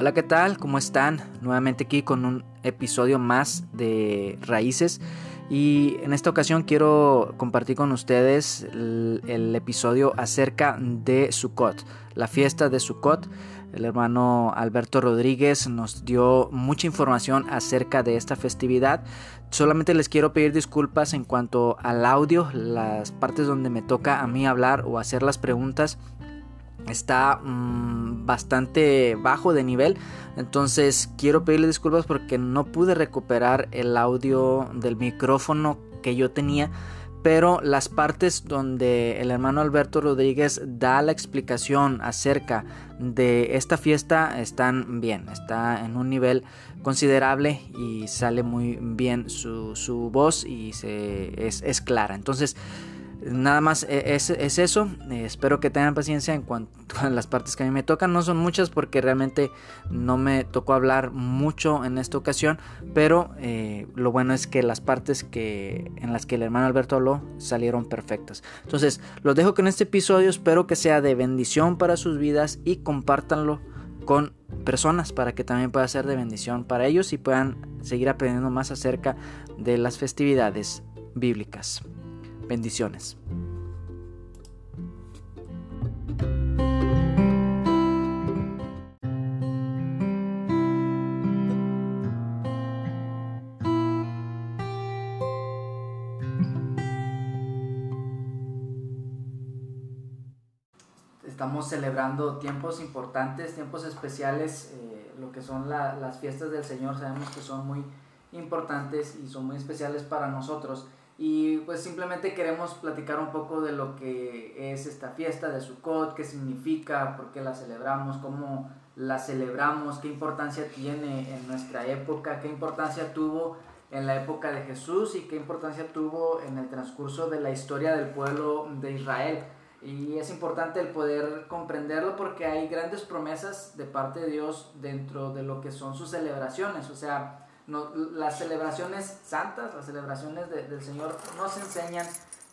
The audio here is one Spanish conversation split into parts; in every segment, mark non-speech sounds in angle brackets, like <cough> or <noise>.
Hola, ¿qué tal? ¿Cómo están? Nuevamente aquí con un episodio más de Raíces. Y en esta ocasión quiero compartir con ustedes el, episodio acerca de Sukkot, la fiesta de Sukkot. El hermano Alberto Rodríguez nos dio mucha información acerca de esta festividad. Solamente les quiero pedir disculpas en cuanto al audio, las partes donde me toca a mí hablar o hacer las preguntas está mm, bastante bajo de nivel entonces quiero pedirle disculpas porque no pude recuperar el audio del micrófono que yo tenía pero las partes donde el hermano Alberto Rodríguez da la explicación acerca de esta fiesta están bien, está en un nivel considerable y sale muy bien su, voz y se, es, es clara. Entonces, Nada más e, es, eso. Eh, espero que tengan paciencia en cuanto <laughs> a las partes que a mí me tocan. No son muchas porque realmente no me tocó hablar mucho en esta ocasión. Pero eh, lo bueno es que las partes que, en las que el hermano Alberto habló salieron perfectas. Entonces, los dejo con este episodio. Espero que sea de bendición para sus vidas y compártanlo con personas para que también pueda ser de bendición para ellos y puedan seguir aprendiendo más acerca de las festividades bíblicas. Bendiciones. Estamos celebrando tiempos importantes, tiempos especiales, eh, lo que son las fiestas del Señor, sabemos que son muy importantes y son muy especiales para nosotros. Y pues simplemente queremos platicar un poco de lo que es esta fiesta de Sukkot, qué significa, por qué la celebramos, cómo la celebramos, qué importancia tiene en nuestra época, qué importancia tuvo en la época de Jesús y qué importancia tuvo en el transcurso de la historia del pueblo de Israel. Y es importante el poder comprenderlo porque hay grandes promesas de parte de Dios dentro de lo que son sus celebraciones. O sea, las celebraciones santas, las celebraciones del Señor nos enseñan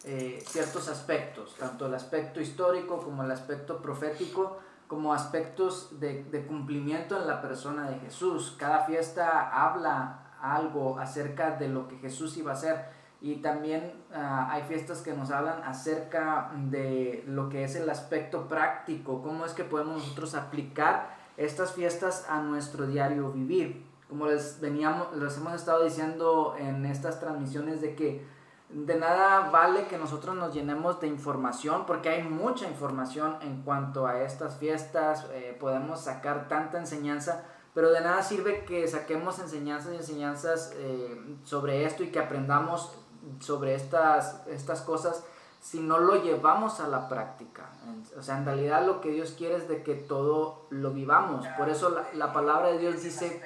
eh, ciertos aspectos, tanto el aspecto histórico como el aspecto profético, como aspectos de, cumplimiento en la persona de Jesús. Cada fiesta habla algo acerca de lo que Jesús iba a hacer. Y también ah, hay fiestas que nos hablan acerca de lo que es el aspecto práctico, cómo es que podemos nosotros aplicar estas fiestas a nuestro diario vivir como les veníamos, les hemos estado diciendo en estas transmisiones de que de nada vale que nosotros nos llenemos de información porque hay mucha información en cuanto a estas fiestas, eh, podemos sacar tanta enseñanza, pero de nada sirve que saquemos enseñanzas y enseñanzas eh, sobre esto y que aprendamos sobre estas, estas cosas si no lo llevamos a la práctica. O sea, en realidad lo que Dios quiere es de que todo lo vivamos. Por eso la, la palabra de Dios dice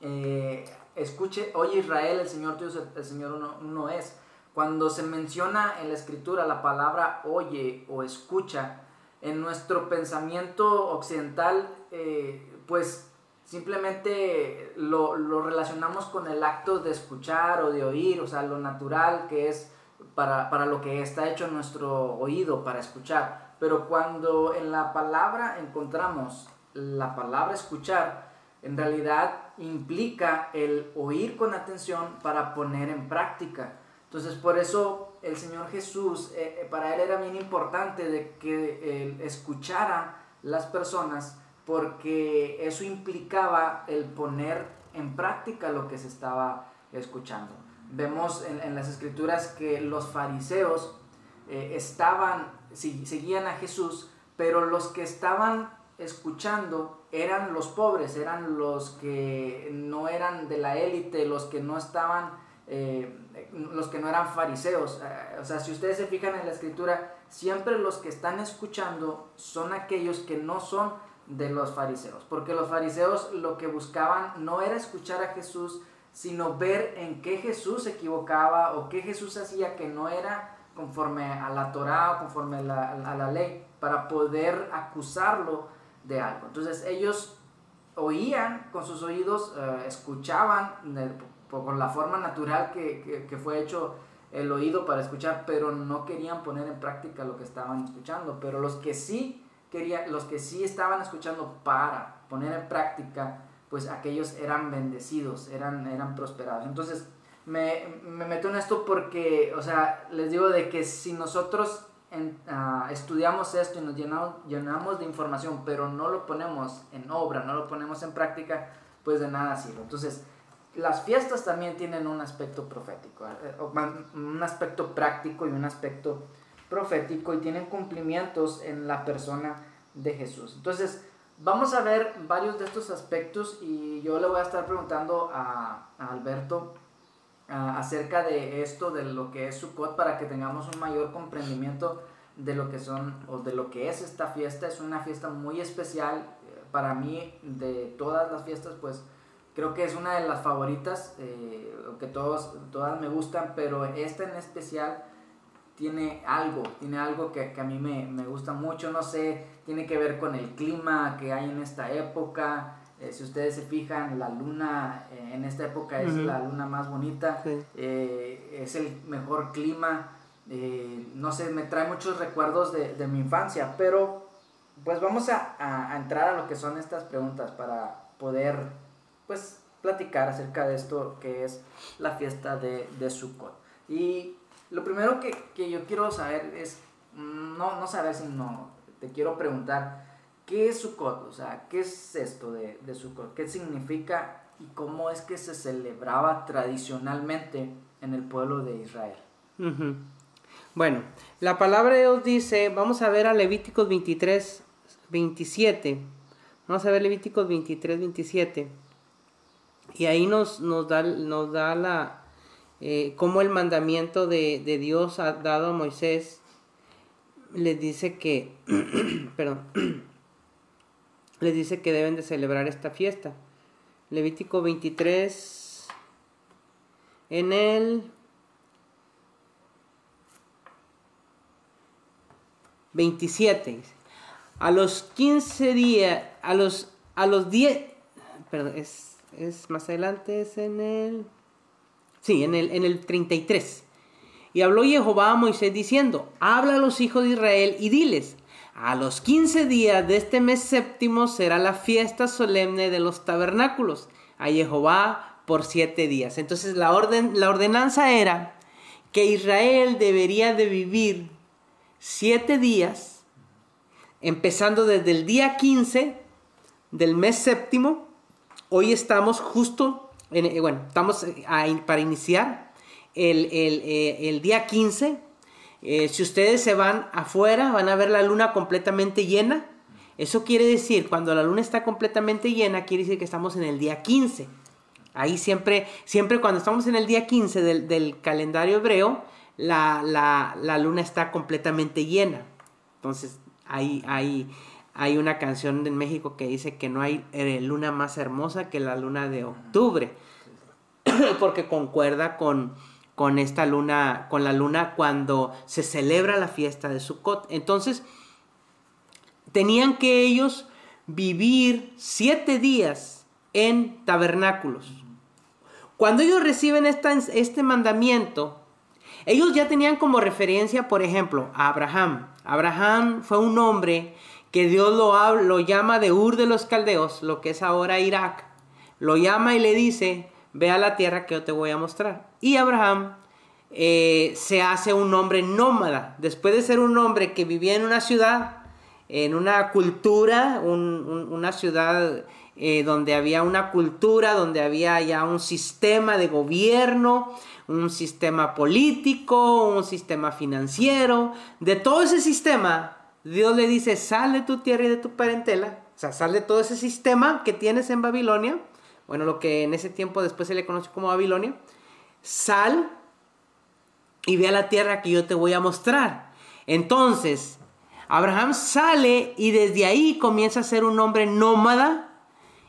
eh, escuche, oye Israel, el Señor Dios, el, Señor uno, es. Cuando se menciona en la escritura la palabra oye o escucha, en nuestro pensamiento occidental, eh, pues simplemente lo, relacionamos con el acto de escuchar o de oír, o sea, lo natural que es para, para lo que está hecho nuestro oído, para escuchar. Pero cuando en la palabra encontramos la palabra escuchar, en realidad implica el oír con atención para poner en práctica. Entonces por eso el Señor Jesús, eh, eh, para él era bien importante de que él escuchara las personas porque eso implicaba el poner en práctica lo que se estaba escuchando. Vemos en, las escrituras que los fariseos eh, estaban, seguían a Jesús, pero los que estaban escuchando eran los pobres, eran los que no eran de la élite, los que no estaban, eh, los que no eran fariseos. Eh, o sea, si ustedes se fijan en la escritura, siempre los que están escuchando son aquellos que no son de los fariseos, porque los fariseos lo que buscaban no era escuchar a Jesús, sino ver en qué Jesús se equivocaba o qué Jesús hacía que no era conforme a la Torah o conforme a la ley, para poder acusarlo de algo. Entonces ellos oían con sus oídos, eh, escuchaban con la forma natural que, que, fue hecho el oído para escuchar, pero no querían poner en práctica lo que estaban escuchando. Pero los que sí quería, los que sí estaban escuchando para poner en práctica, pues aquellos eran bendecidos, eran, eran prosperados. Entonces, me, me meto en esto porque, o sea, les digo de que si nosotros ah, estudiamos esto y nos llenamos, llenamos de información, pero no lo ponemos en obra, no lo ponemos en práctica, pues de nada sirve. Entonces, las fiestas también tienen un aspecto profético, eh, un aspecto práctico y un aspecto profético y tienen cumplimientos en la persona de Jesús. Entonces, vamos a ver varios de estos aspectos y yo le voy a estar preguntando a, Alberto acerca de esto, de lo que es Sukkot, para que tengamos un mayor comprendimiento de lo que son o de lo que es esta fiesta. Es una fiesta muy especial eh, para mí de todas las fiestas, pues creo que es una de las favoritas, eh, que todos, todas me gustan, pero esta en especial tiene algo, tiene algo que, a mí me, me, gusta mucho, no sé, tiene que ver con el clima que hay en esta época. Eh, si ustedes se fijan, la luna eh, en esta época es la luna más bonita, eh, es el mejor clima, no sé, me trae muchos recuerdos de, de mi infancia, pero pues vamos a, a, entrar a lo que son estas preguntas para poder pues platicar acerca de esto que es la fiesta de, de Sukkot. Y lo primero que, que yo quiero saber es, mm, no, no saber, sino te quiero preguntar, ¿qué es Sukkot? O sea, ¿qué es esto de, de Sukkot? ¿Qué significa y cómo es que se celebraba tradicionalmente en el pueblo de Israel? Bueno, la palabra de Dios dice, vamos a ver a Levíticos 23, 27. Vamos a ver Levíticos 23, 27. Y ahí nos, nos, da, nos da la, eh, el mandamiento de, Dios ha dado a Moisés, les dice que, <clears throat> perdón, <clears throat> les dice que deben de celebrar esta fiesta. Levítico 23, en el 27, a los 15 días, a los, a los 10, perdón, es, es más adelante, es en el Sí, en el, en el 33. Y habló Jehová a Moisés diciendo, habla a los hijos de Israel y diles, a los 15 días de este mes séptimo será la fiesta solemne de los tabernáculos a Jehová por siete días. Entonces la, orden, la ordenanza era que Israel debería de vivir siete días, empezando desde el día 15 del mes séptimo. Hoy estamos justo eh, bueno, estamos eh, para iniciar el, eh, día 15. Si ustedes se van afuera, van a ver la luna completamente llena. Eso quiere decir, cuando la luna está completamente llena, quiere decir que estamos en el día 15. Ahí siempre, siempre cuando estamos en el día 15 del, calendario hebreo, la, la, luna está completamente llena. Entonces, ahí, ahí, hay una canción en México que dice que no hay eh, luna más hermosa que la luna de octubre, <clears throat> porque concuerda con, con esta luna, con la luna cuando se celebra la fiesta de Sukkot. Entonces, tenían que ellos vivir siete días en tabernáculos. Cuando ellos reciben este mandamiento, ellos ya tenían como referencia, por ejemplo, a Abraham. Abraham fue un hombre que Dios lo, lo llama de Ur de los Caldeos, lo que es ahora Irak, lo llama y le dice, ve a la tierra que yo te voy a mostrar. Y Abraham eh, se hace un hombre nómada, después de ser un hombre que vivía en una ciudad, en una cultura, una ciudad eh, donde había una cultura, donde había ya un sistema de gobierno, un sistema político, un sistema financiero. De todo ese sistema, Dios le dice, sal de tu tierra y de tu parentela, o sea, sal de todo ese sistema que tienes en Babilonia, bueno, lo que en ese tiempo después se le conoce como Babilonia, sal y ve a la tierra que yo te voy a mostrar. Entonces, Abraham sale y desde ahí comienza a ser un hombre nómada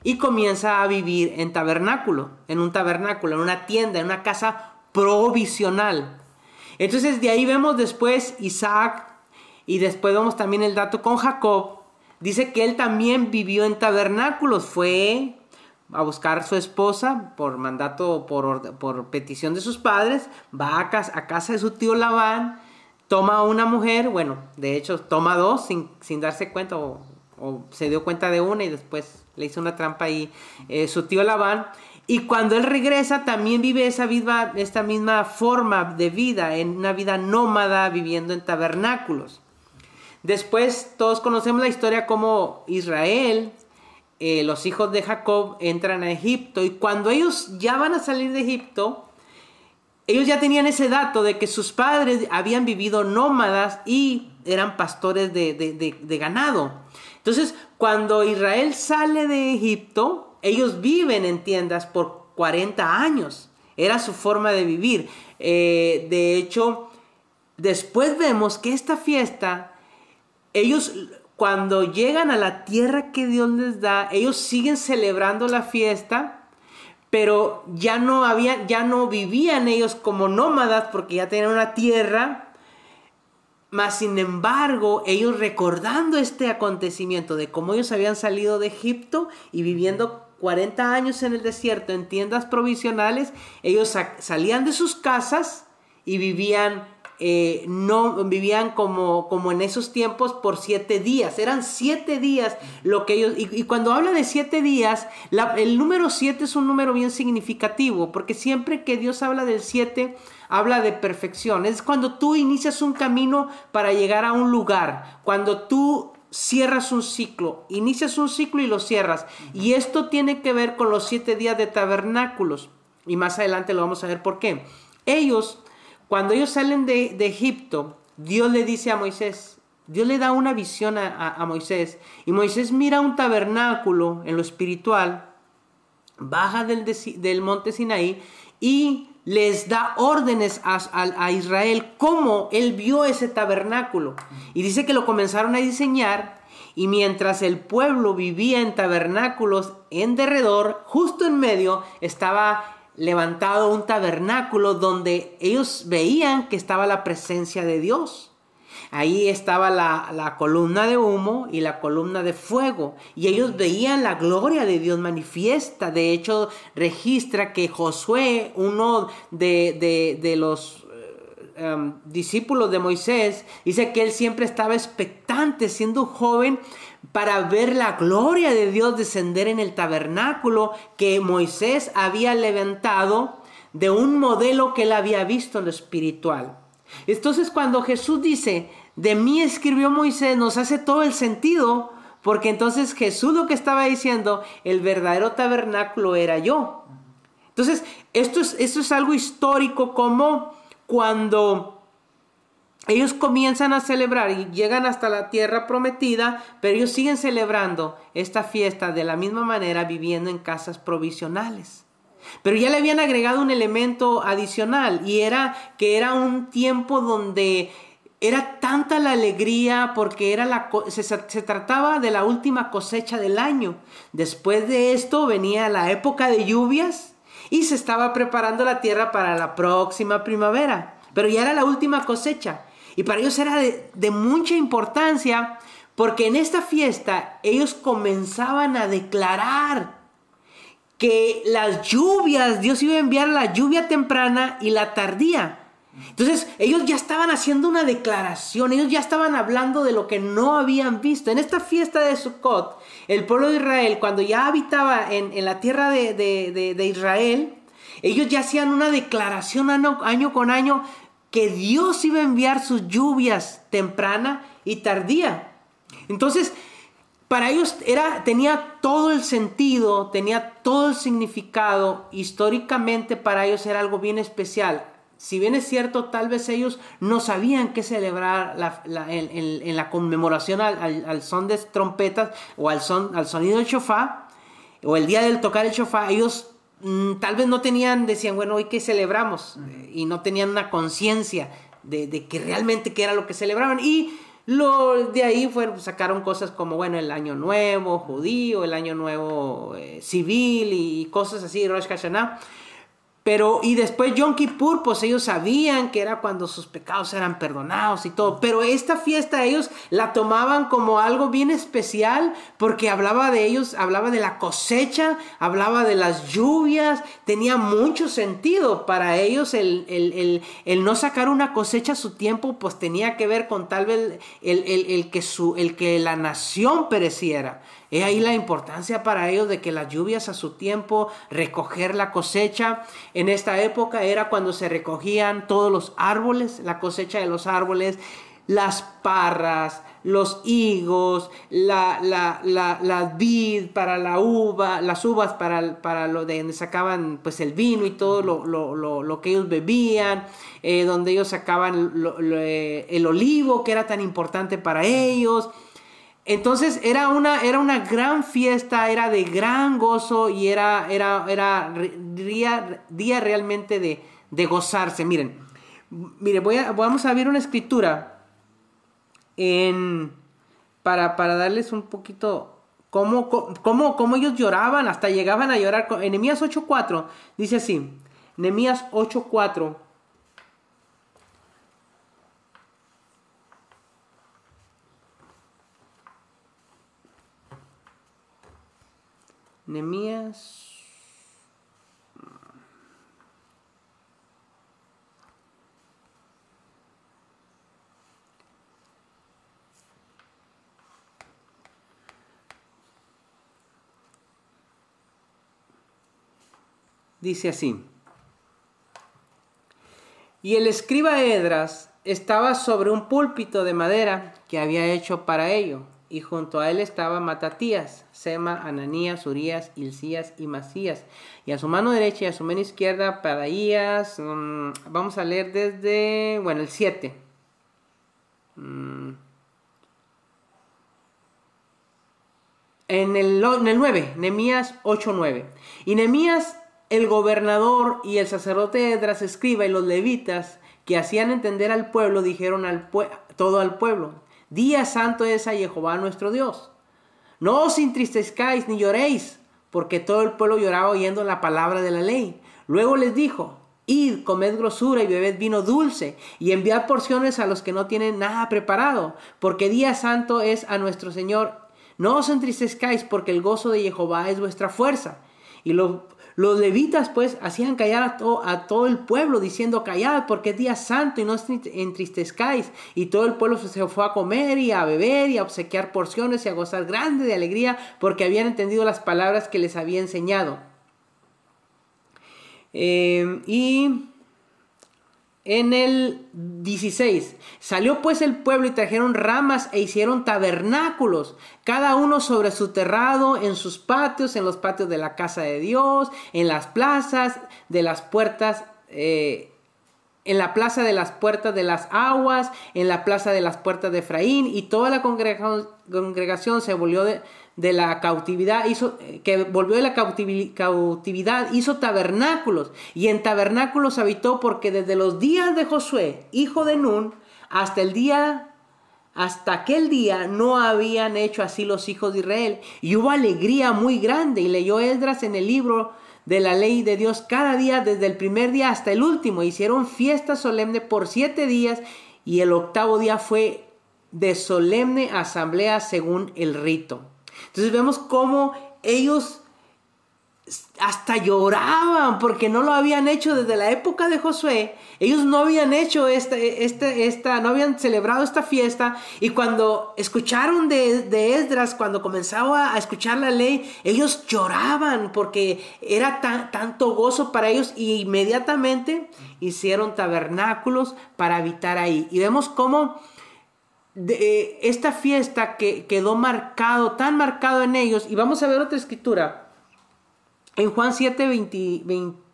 y comienza a vivir en tabernáculo, en un tabernáculo, en una tienda, en una casa provisional. Entonces de ahí vemos después Isaac y después vemos también el dato con Jacob. Dice que él también vivió en tabernáculos. Fue a buscar a su esposa por mandato, por, por petición de sus padres. Va a casa, a casa de su tío Labán. toma a una mujer, bueno, de hecho toma dos sin, sin darse cuenta o, se dio cuenta de una y después le hizo una trampa y eh, su tío Labán. Y cuando él regresa también vive esa misma, esta misma forma de vida, en una vida nómada, viviendo en tabernáculos. Después todos conocemos la historia como Israel, eh, los hijos de Jacob entran a Egipto y cuando ellos ya van a salir de Egipto, ellos ya tenían ese dato de que sus padres habían vivido nómadas y eran pastores de, de ganado. Entonces, cuando Israel sale de Egipto, ellos viven en tiendas por 40 años. Era su forma de vivir. Eh, de hecho, después vemos que esta fiesta, ellos cuando llegan a la tierra que Dios les da, ellos siguen celebrando la fiesta, pero ya no habían, ya no vivían ellos como nómadas porque ya tenían una tierra. Mas sin embargo, ellos recordando este acontecimiento de cómo ellos habían salido de Egipto y viviendo 40 años en el desierto en tiendas provisionales, ellos salían de sus casas y vivían, eh, no, vivían como, como en esos tiempos por siete días. Eran siete días lo que ellos... Y, cuando habla de siete días, el número siete es un número bien significativo, porque siempre que Dios habla del siete, habla de perfección. Es cuando tú inicias un camino para llegar a un lugar, cuando tú cierras un ciclo, inicias un ciclo y lo cierras. Y esto tiene que ver con los siete días de tabernáculos. Y más adelante lo vamos a ver por qué. Ellos, cuando ellos salen de, Egipto, Dios le dice a Moisés, Dios le da una visión a, Moisés. Y Moisés mira un tabernáculo en lo espiritual, baja del, monte Sinaí y les da órdenes a, Israel cómo él vio ese tabernáculo. Y dice que lo comenzaron a diseñar y mientras el pueblo vivía en tabernáculos en derredor, justo en medio estaba levantado un tabernáculo donde ellos veían que estaba la presencia de Dios. Ahí estaba la, columna de humo y la columna de fuego. Y ellos veían la gloria de Dios manifiesta. De hecho, registra que Josué, uno de, los eh, em, discípulos de Moisés, dice que él siempre estaba expectante, siendo joven, para ver la gloria de Dios descender en el tabernáculo que Moisés había levantado de un modelo que él había visto en lo espiritual. Entonces cuando Jesús dice, de mí escribió Moisés, nos hace todo el sentido, porque entonces Jesús lo que estaba diciendo, el verdadero tabernáculo era yo. Entonces, esto es, esto es algo histórico como cuando ellos comienzan a celebrar y llegan hasta la tierra prometida, pero ellos siguen celebrando esta fiesta de la misma manera viviendo en casas provisionales. Pero ya le habían agregado un elemento adicional y era que era un tiempo donde era tanta la alegría porque era la, se, se, trataba de la última cosecha del año. Después de esto venía la época de lluvias y se estaba preparando la tierra para la próxima primavera. Pero ya era la última cosecha. Y para ellos era de, de mucha importancia porque en esta fiesta ellos comenzaban a declarar que las lluvias, Dios iba a enviar la lluvia temprana y la tardía. Entonces ellos ya estaban haciendo una declaración, ellos ya estaban hablando de lo que no habían visto. En esta fiesta de Sukkot, el pueblo de Israel, cuando ya habitaba en, la tierra de, Israel, ellos ya hacían una declaración año, año con año que Dios iba a enviar sus lluvias temprana y tardía. Entonces, para ellos era, tenía todo el sentido, tenía todo el significado, históricamente para ellos era algo bien especial. Si bien es cierto, tal vez ellos no sabían qué celebrar en, la conmemoración al, son de trompetas o al, son, al sonido del chofá, o el día del tocar el chofá, ellos tal vez no tenían, decían, bueno, hoy qué celebramos, y no tenían una conciencia de, de, que realmente qué era lo que celebraban. Y lo, de ahí fueron, sacaron cosas como, bueno, el año nuevo judío, el año nuevo eh, civil y cosas así, Rosh Hashanah. Pero, y después Yom Kippur, pues ellos sabían que era cuando sus pecados eran perdonados y todo. Pero esta fiesta ellos la tomaban como algo bien especial porque hablaba de ellos, hablaba de la cosecha, hablaba de las lluvias. Tenía mucho sentido para ellos el, el, no sacar una cosecha a su tiempo, pues tenía que ver con tal vez el, que, su, el que la nación pereciera. Es ahí la importancia para ellos de que las lluvias a su tiempo, recoger la cosecha. En esta época era cuando se recogían todos los árboles, la cosecha de los árboles, las parras, los higos, la, la, vid para la uva, las uvas para, para lo de donde sacaban pues el vino y todo lo, que ellos bebían, eh, donde ellos sacaban eh, el olivo que era tan importante para ellos. Entonces era una, era una gran fiesta, era de gran gozo y era, era, era día, día realmente de, de, gozarse. Miren, mire, voy a, vamos a ver una escritura en, para, para darles un poquito cómo, cómo, cómo, ellos lloraban, hasta llegaban a llorar. En Nehemías 8.4 dice así, Nehemías 8.4 Nemías. Dice así. Y el escriba Edras estaba sobre un púlpito de madera que había hecho para ello y junto a él estaba Matatías, Sema, Ananías, Urias, Ilcías y Masías. Y a su mano derecha y a su mano izquierda, Padaías. Mm, vamos a leer desde, bueno, el 7. Mm. En el, en el 9, Nemías 8-9. Y Nemías, el gobernador y el sacerdote Edras, escriba y los levitas que hacían entender al pueblo, dijeron al todo al pueblo Día santo es a Jehová nuestro Dios. No os entristezcáis ni lloréis, porque todo el pueblo lloraba oyendo la palabra de la ley. Luego les dijo, Id, comed grosura y bebed vino dulce, y enviad porciones a los que no tienen nada preparado, porque día santo es a nuestro Señor. No os entristezcáis, porque el gozo de Jehová es vuestra fuerza. Y lo, los levitas pues hacían callar a, todo el pueblo diciendo callad porque es día santo y no os entristezcáis. Y todo el pueblo se fue a comer y a beber y a obsequiar porciones y a gozar grande de alegría porque habían entendido las palabras que les había enseñado. Eh, y en el 16. Salió pues el pueblo y trajeron ramas e hicieron tabernáculos, cada uno sobre su terrado, en sus patios, en los patios de la casa de Dios, en las plazas de las puertas. Eh, en la plaza de las puertas de las aguas, en la plaza de las puertas de Efraín, y toda la congregación se volvió de, de la cautividad, hizo, que volvió de la cautividad, hizo tabernáculos y en tabernáculos habitó porque desde los días de Josué, hijo de Nun, hasta el día, hasta aquel día no habían hecho así los hijos de Israel y hubo alegría muy grande y leyó Esdras en el libro de la ley de Dios cada día desde el primer día hasta el último. Hicieron fiesta solemne por siete días y el octavo día fue de solemne asamblea según el rito. Entonces vemos cómo ellos hasta lloraban porque no lo habían hecho desde la época de Josué. Ellos no habían hecho esta, esta, esta no habían celebrado esta fiesta. Y cuando escucharon de, de Esdras, cuando comenzaba a escuchar la ley, ellos lloraban porque era tanto gozo para ellos. Y inmediatamente hicieron tabernáculos para habitar ahí. Y vemos cómo de eh, esta fiesta que quedó marcado, tan marcado en ellos. Y vamos a ver otra escritura. En Juan 7,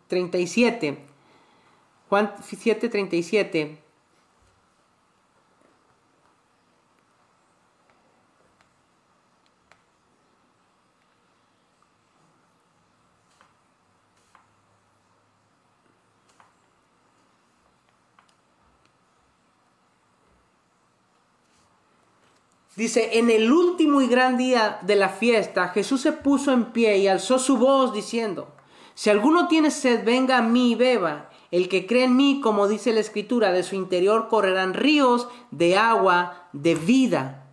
37. Juan 7, 37. Dice, en el último y gran día de la fiesta, Jesús se puso en pie y alzó su voz diciendo, Si alguno tiene sed, venga a mí y beba. El que cree en mí, como dice la escritura, de su interior correrán ríos de agua de vida.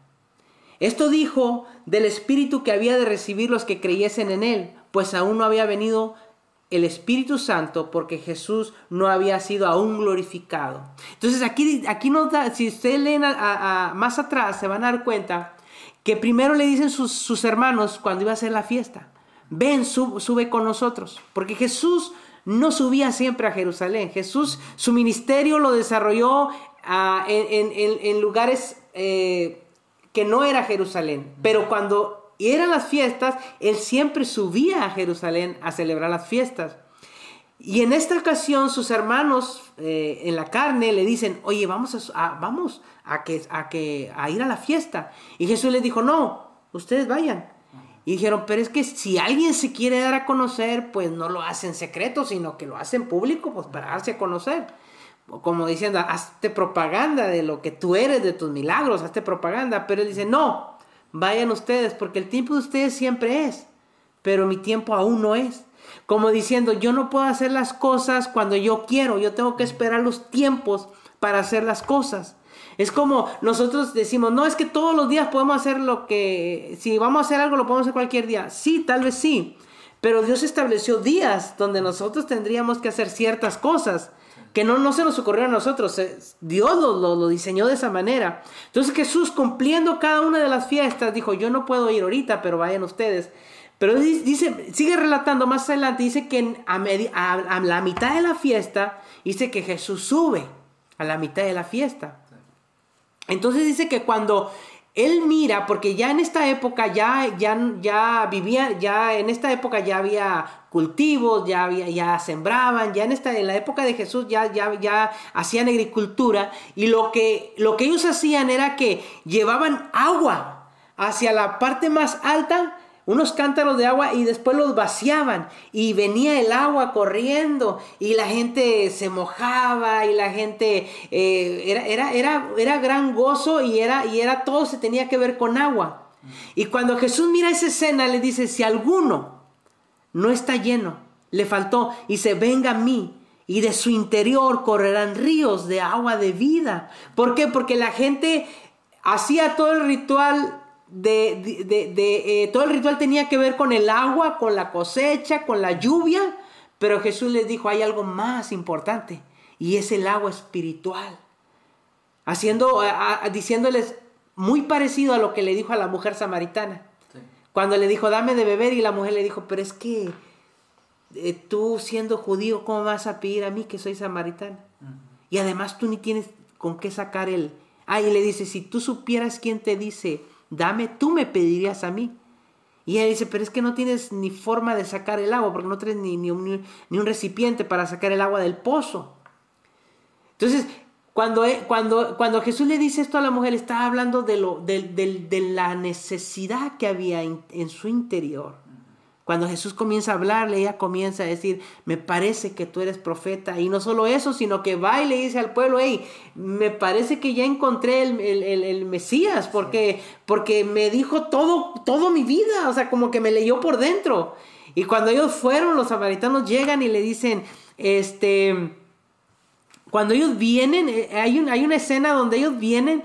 Esto dijo del Espíritu que había de recibir los que creyesen en él, pues aún no había venido el Espíritu Santo porque Jesús no había sido aún glorificado. Entonces aquí, aquí nos da, si ustedes leen más atrás, se van a dar cuenta que primero le dicen sus, hermanos cuando iba a ser la fiesta, ven, sube con nosotros, porque Jesús no subía siempre a Jerusalén. Jesús, su ministerio lo desarrolló ah, en, lugares eh, que no era Jerusalén. Pero cuando eran las fiestas, Él siempre subía a Jerusalén a celebrar las fiestas. Y en esta ocasión sus hermanos eh, en la carne le dicen, oye, vamos, a, vamos a, que, a, que, a ir a la fiesta. Y Jesús les dijo, no, ustedes vayan. Y dijeron, pero es que si alguien se quiere dar a conocer, pues no lo hace en secreto, sino que lo hace en público, pues para darse a conocer. Como diciendo, hazte propaganda de lo que tú eres, de tus milagros, hazte propaganda. Pero él dice, no, vayan ustedes, porque el tiempo de ustedes siempre es, pero mi tiempo aún no es. Como diciendo, yo no puedo hacer las cosas cuando yo quiero, yo tengo que esperar los tiempos para hacer las cosas. Es como nosotros decimos, no, es que todos los días podemos hacer lo que, si vamos a hacer algo, lo podemos hacer cualquier día. Sí, tal vez sí, pero Dios estableció días donde nosotros tendríamos que hacer ciertas cosas que no, no se nos ocurrieron a nosotros, Dios lo, lo, diseñó de esa manera. Entonces Jesús cumpliendo cada una de las fiestas dijo, yo no puedo ir ahorita, pero vayan ustedes. Pero dice, sigue relatando más adelante, dice que a, a la mitad de la fiesta, dice que Jesús sube a la mitad de la fiesta. Entonces dice que cuando él mira, porque ya en esta época ya, ya, ya vivía, ya en esta época ya había cultivos, ya, había, ya sembraban, ya en, esta, en la época de Jesús ya, ya, ya hacían agricultura y lo que, lo que ellos hacían era que llevaban agua hacia la parte más alta unos cántaros de agua y después los vaciaban y venía el agua corriendo y la gente se mojaba y la gente eh, era, era, era, era, gran gozo y era, y era todo se tenía que ver con agua. Y cuando Jesús mira esa escena le dice, si alguno no está lleno, le faltó, y se venga a mí y de su interior correrán ríos de agua de vida. ¿Por qué? Porque la gente hacía todo el ritual de, de, eh, todo el ritual tenía que ver con el agua, con la cosecha, con la lluvia, pero Jesús les dijo, hay algo más importante, y es el agua espiritual. Haciendo, diciéndoles muy parecido a lo que le dijo a la mujer samaritana. Cuando le dijo, dame de beber, y la mujer le dijo, pero es que eh, tú siendo judío, ¿cómo vas a pedir a mí que soy samaritana? Y además tú ni tienes con qué sacar el... Ah, y le dice, si tú supieras quién te dice, dame, tú me pedirías a mí. Y ella dice, pero es que no tienes ni forma de sacar el agua, porque no tienes ni, ni, un, recipiente para sacar el agua del pozo. Entonces, cuando, eh, cuando, cuando Jesús le dice esto a la mujer, está hablando de, lo, de, la necesidad que había en su interior. Cuando Jesús comienza a hablarle, ella comienza a decir, me parece que tú eres profeta. Y no solo eso, sino que va y le dice al pueblo, hey, me parece que ya encontré el, Mesías, porque, porque me dijo todo, todo mi vida, o sea, como que me leyó por dentro. Y cuando ellos fueron, los samaritanos llegan y le dicen, este, cuando ellos vienen, eh, hay, un, hay una escena donde ellos vienen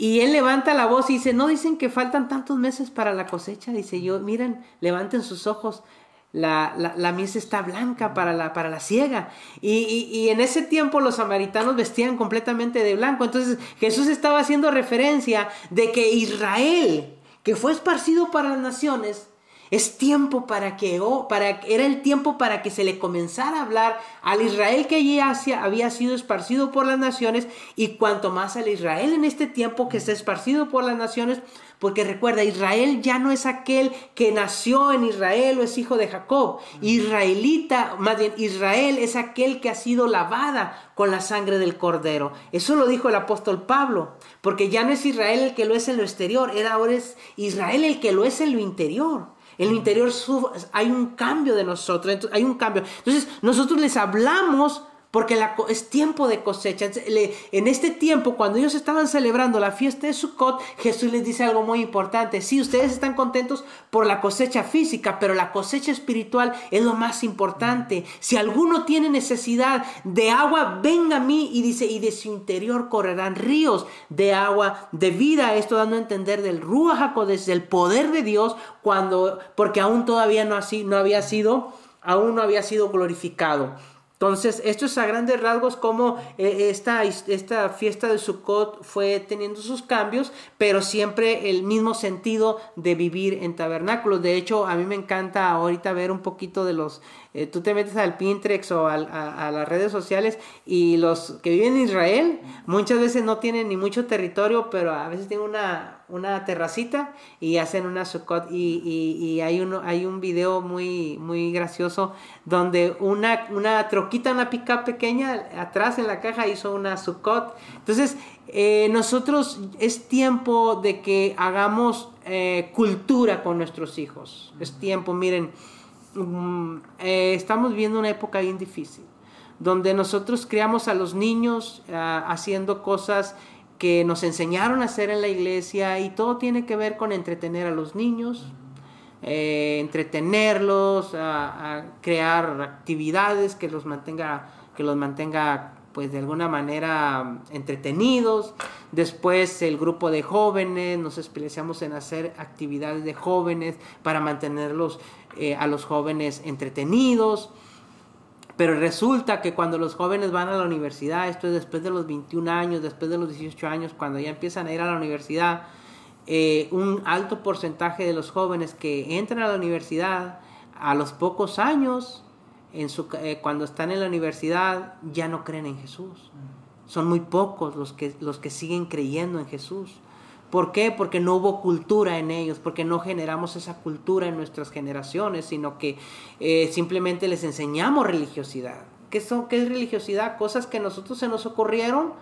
y él levanta la voz y dice, no dicen que faltan tantos meses para la cosecha. Dice yo, miren, levanten sus ojos. La, la, mies está blanca para la, para la ciega. Y, y, en ese tiempo los samaritanos vestían completamente de blanco. Entonces Jesús estaba haciendo referencia de que Israel, que fue esparcido para las naciones, es tiempo para que, oh, para, era el tiempo para que se le comenzara a hablar al Israel que allí había sido esparcido por las naciones y cuanto más al Israel en este tiempo que está esparcido por las naciones, porque recuerda, Israel ya no es aquel que nació en Israel o es hijo de Jacob. Israelita, más bien, Israel es aquel que ha sido lavada con la sangre del cordero. Eso lo dijo el apóstol Pablo, porque ya no es Israel el que lo es en lo exterior, era ahora es Israel el que lo es en lo interior. El interior hay un cambio de nosotros, hay un cambio. Entonces nosotros les hablamos porque la, es tiempo de cosecha. En este tiempo, cuando ellos estaban celebrando la fiesta de Sukkot, Jesús les dice algo muy importante. Sí, ustedes están contentos por la cosecha física, pero la cosecha espiritual es lo más importante. Si alguno tiene necesidad de agua, venga a mí y dice, y de su interior correrán ríos de agua de vida. Esto dando a entender del Ruach desde el poder de Dios, cuando, porque aún todavía no, así, no había sido, aún no había sido glorificado. Entonces, esto es a grandes rasgos como eh, esta, esta fiesta de Sukkot fue teniendo sus cambios, pero siempre el mismo sentido de vivir en tabernáculos. De hecho, a mí me encanta ahorita ver un poquito de los eh, tú te metes al Pinterest o a, las redes sociales y los que viven en Israel muchas veces no tienen ni mucho territorio, pero a veces tienen una, una terracita y hacen una sukkot y, y, hay, uno, hay un video muy, muy gracioso donde una, una troquita, una pica pequeña atrás en la caja hizo una sukkot. Entonces, eh, nosotros es tiempo de que hagamos eh, cultura con nuestros hijos. Es tiempo, miren. Eh, estamos viendo una época bien difícil, donde nosotros criamos a los niños ah, haciendo cosas que nos enseñaron a hacer en la iglesia y todo tiene que ver con entretener a los niños, eh, entretenerlos, a, crear actividades que los mantenga, que los mantenga pues de alguna manera entretenidos. Después el grupo de jóvenes, nos especializamos en hacer actividades de jóvenes para mantenerlos eh, a los jóvenes entretenidos. Pero resulta que cuando los jóvenes van a la universidad, esto es después de los 21 años, después de los 18 años, cuando ya empiezan a ir a la universidad, eh, un alto porcentaje de los jóvenes que entran a la universidad a los pocos años, en su, eh, cuando están en la universidad, ya no creen en Jesús. Son muy pocos los que, los que siguen creyendo en Jesús. ¿Por qué? Porque no hubo cultura en ellos, porque no generamos esa cultura en nuestras generaciones, sino que eh, simplemente les enseñamos religiosidad. ¿Qué, son, ¿Qué es religiosidad? Cosas que a nosotros se nos ocurrieron,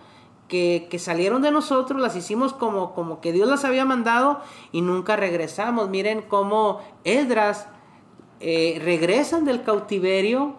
que, salieron de nosotros, las hicimos como, que Dios las había mandado y nunca regresamos. Miren cómo Esdras eh, regresan del cautiverio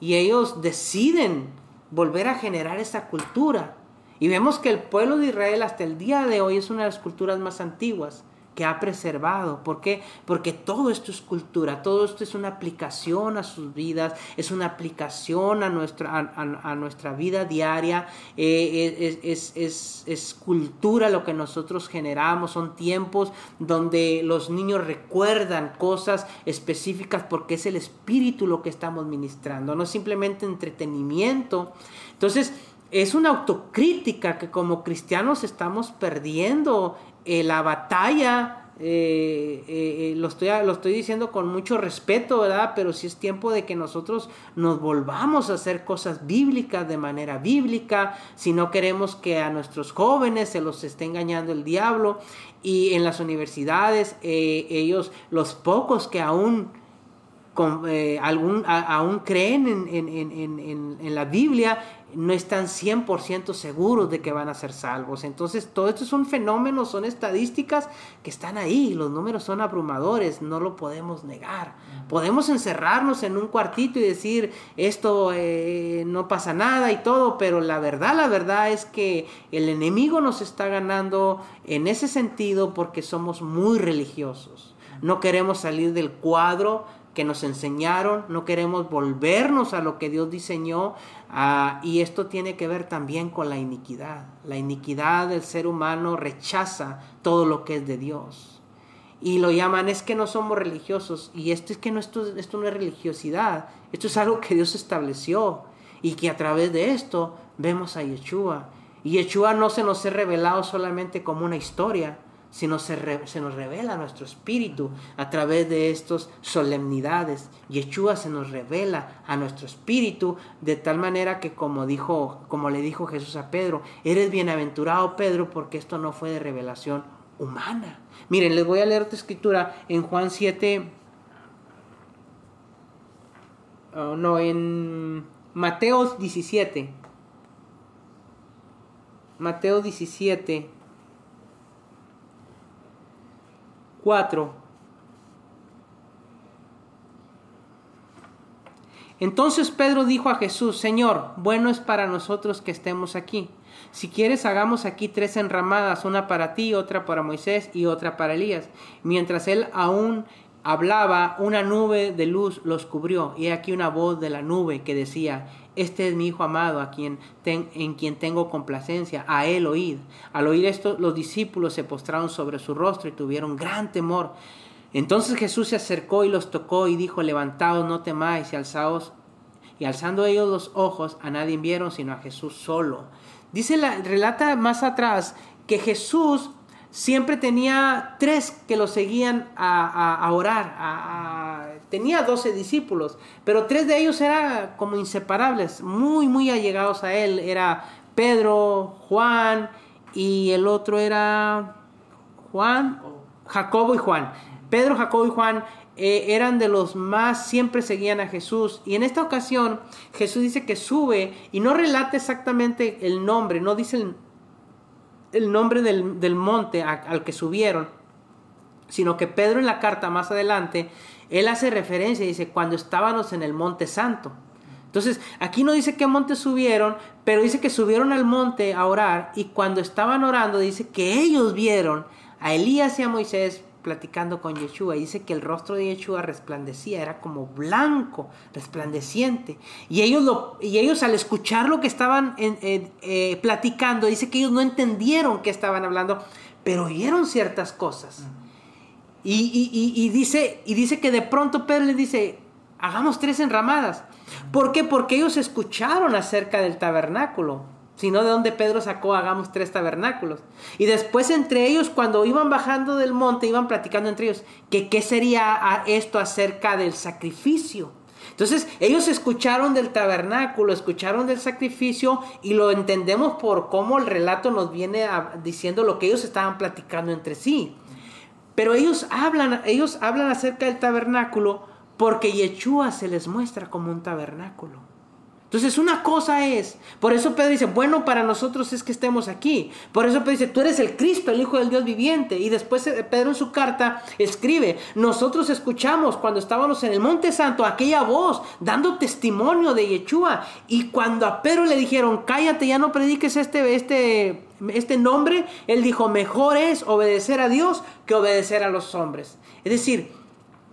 y ellos deciden volver a generar esa cultura. Y vemos que el pueblo de Israel hasta el día de hoy es una de las culturas más antiguas que ha preservado. ¿Por qué? Porque todo esto es cultura, todo esto es una aplicación a sus vidas, es una aplicación a nuestra, a, nuestra vida diaria, eh, es, es, es, cultura lo que nosotros generamos, son tiempos donde los niños recuerdan cosas específicas porque es el espíritu lo que estamos ministrando, no simplemente entretenimiento. Entonces, es una autocrítica que como cristianos estamos perdiendo eh, la batalla. Eh, eh, lo, estoy, lo estoy diciendo con mucho respeto, ¿verdad? Pero sí es tiempo de que nosotros nos volvamos a hacer cosas bíblicas de manera bíblica, si no queremos que a nuestros jóvenes se los esté engañando el diablo. Y en las universidades, ellos, los pocos que aún algún, aún creen en, en, en, en, la Biblia, no están 100% seguros de que van a ser salvos. Entonces, todo esto es un fenómeno, son estadísticas que están ahí, los números son abrumadores, no lo podemos negar. Podemos encerrarnos en un cuartito y decir, esto eh, no pasa nada y todo, pero la verdad, la verdad es que el enemigo nos está ganando en ese sentido porque somos muy religiosos. No queremos salir del cuadro que nos enseñaron, no queremos volvernos a lo que Dios diseñó ah, y esto tiene que ver también con la iniquidad. La iniquidad del ser humano rechaza todo lo que es de Dios. Y lo llaman es que no somos religiosos y esto es que no, esto, esto no es religiosidad, esto es algo que Dios estableció y que a través de esto vemos a Yeshua. Y Yeshua no se nos ha revelado solamente como una historia, sino se, se nos revela nuestro espíritu a través de estas solemnidades. Yeshua se nos revela a nuestro espíritu de tal manera que como dijo, como le dijo Jesús a Pedro, eres bienaventurado Pedro porque esto no fue de revelación humana. Miren, les voy a leer otra escritura en Juan 7 no, en Mateo 17. Mateo 17 4. Entonces Pedro dijo a Jesús, Señor, bueno es para nosotros que estemos aquí. Si quieres, hagamos aquí tres enramadas, una para ti, otra para Moisés y otra para Elías. Mientras él aún hablaba, una nube de luz los cubrió, y aquí una voz de la nube que decía, Este es mi Hijo amado, a quien en quien tengo complacencia, a él oíd. Al oír esto, los discípulos se postraron sobre su rostro y tuvieron gran temor. Entonces Jesús se acercó y los tocó y dijo, levantaos, no temáis, y alzaos. Y alzando ellos los ojos, a nadie vieron sino a Jesús solo. Dice la, relata más atrás que Jesús siempre tenía tres que lo seguían a, orar. tenía doce discípulos, pero tres de ellos eran como inseparables, muy, muy allegados a él. Era Pedro, Juan y el otro era Juan, Jacobo y Juan. Pedro, Jacobo y Juan eh, eran de los más, siempre seguían a Jesús. Y en esta ocasión Jesús dice que sube y no relata exactamente el nombre, no dice el, nombre del, monte al que subieron, sino que Pedro en la carta más adelante, él hace referencia y dice, cuando estábamos en el monte santo. Entonces, aquí no dice qué monte subieron, pero dice que subieron al monte a orar y cuando estaban orando dice que ellos vieron a Elías y a Moisés platicando con Yeshua. dice que el rostro de Yeshua resplandecía, era como blanco, resplandeciente. Y ellos, lo, y ellos al escuchar lo que estaban eh, platicando, dice que ellos no entendieron qué estaban hablando, pero oyeron ciertas cosas. Y, dice, y dice que de pronto Pedro le dice, hagamos tres enramadas. ¿Por qué? Porque ellos escucharon acerca del tabernáculo sino de donde Pedro sacó, hagamos tres tabernáculos. Y después entre ellos, cuando iban bajando del monte, iban platicando entre ellos, que qué sería esto acerca del sacrificio. Entonces ellos escucharon del tabernáculo, escucharon del sacrificio y lo entendemos por cómo el relato nos viene diciendo lo que ellos estaban platicando entre sí. Pero ellos hablan, ellos hablan acerca del tabernáculo porque Yeshua se les muestra como un tabernáculo. Entonces una cosa es, por eso Pedro dice, bueno para nosotros es que estemos aquí. Por eso Pedro dice, tú eres el Cristo, el Hijo del Dios viviente. Y después eh, Pedro en su carta escribe, nosotros escuchamos cuando estábamos en el Monte Santo aquella voz dando testimonio de Yeshua. Y cuando a Pedro le dijeron, cállate, ya no prediques este, este, este nombre, él dijo, mejor es obedecer a Dios que obedecer a los hombres. Es decir,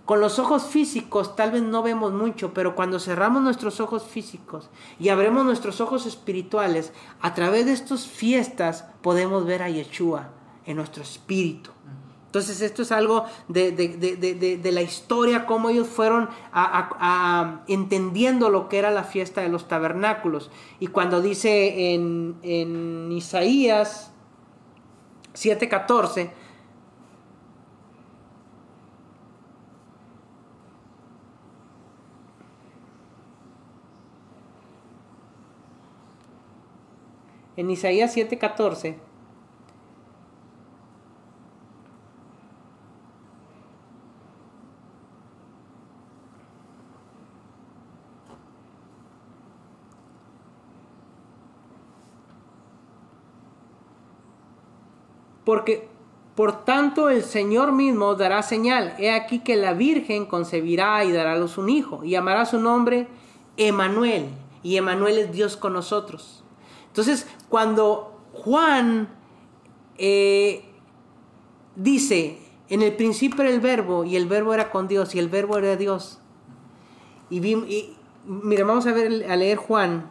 con los ojos físicos tal vez no vemos mucho, pero cuando cerramos nuestros ojos físicos y abremos nuestros ojos espirituales, a través de estas fiestas podemos ver a Yeshua en nuestro espíritu. Entonces esto es algo de, la historia, cómo ellos fueron entendiendo lo que era la fiesta de los tabernáculos. Y cuando dice en, en Isaías 7:14, en Isaías 7:14, porque por tanto el Señor mismo dará señal. He aquí que la Virgen concebirá y dará a luz un hijo, y llamará su nombre Emanuel, y Emanuel es Dios con nosotros. Entonces, cuando Juan eh, dice, en el principio era el verbo y el verbo era con Dios y el verbo era Dios. Y, y mira, vamos a ver a leer Juan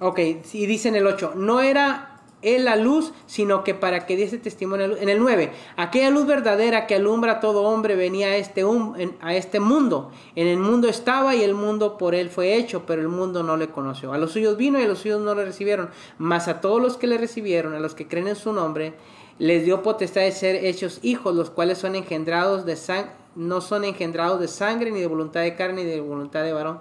Ok, y dice en el 8, no era él la luz, sino que para que diese testimonio en el 9. Aquella luz verdadera que alumbra a todo hombre venía a este, a este mundo. En el mundo estaba y el mundo por él fue hecho, pero el mundo no le conoció. A los suyos vino y a los suyos no le recibieron. Mas a todos los que le recibieron, a los que creen en su nombre, les dio potestad de ser hechos hijos, los cuales son engendrados de sangre, no son engendrados de sangre, ni de voluntad de carne, ni de voluntad de varón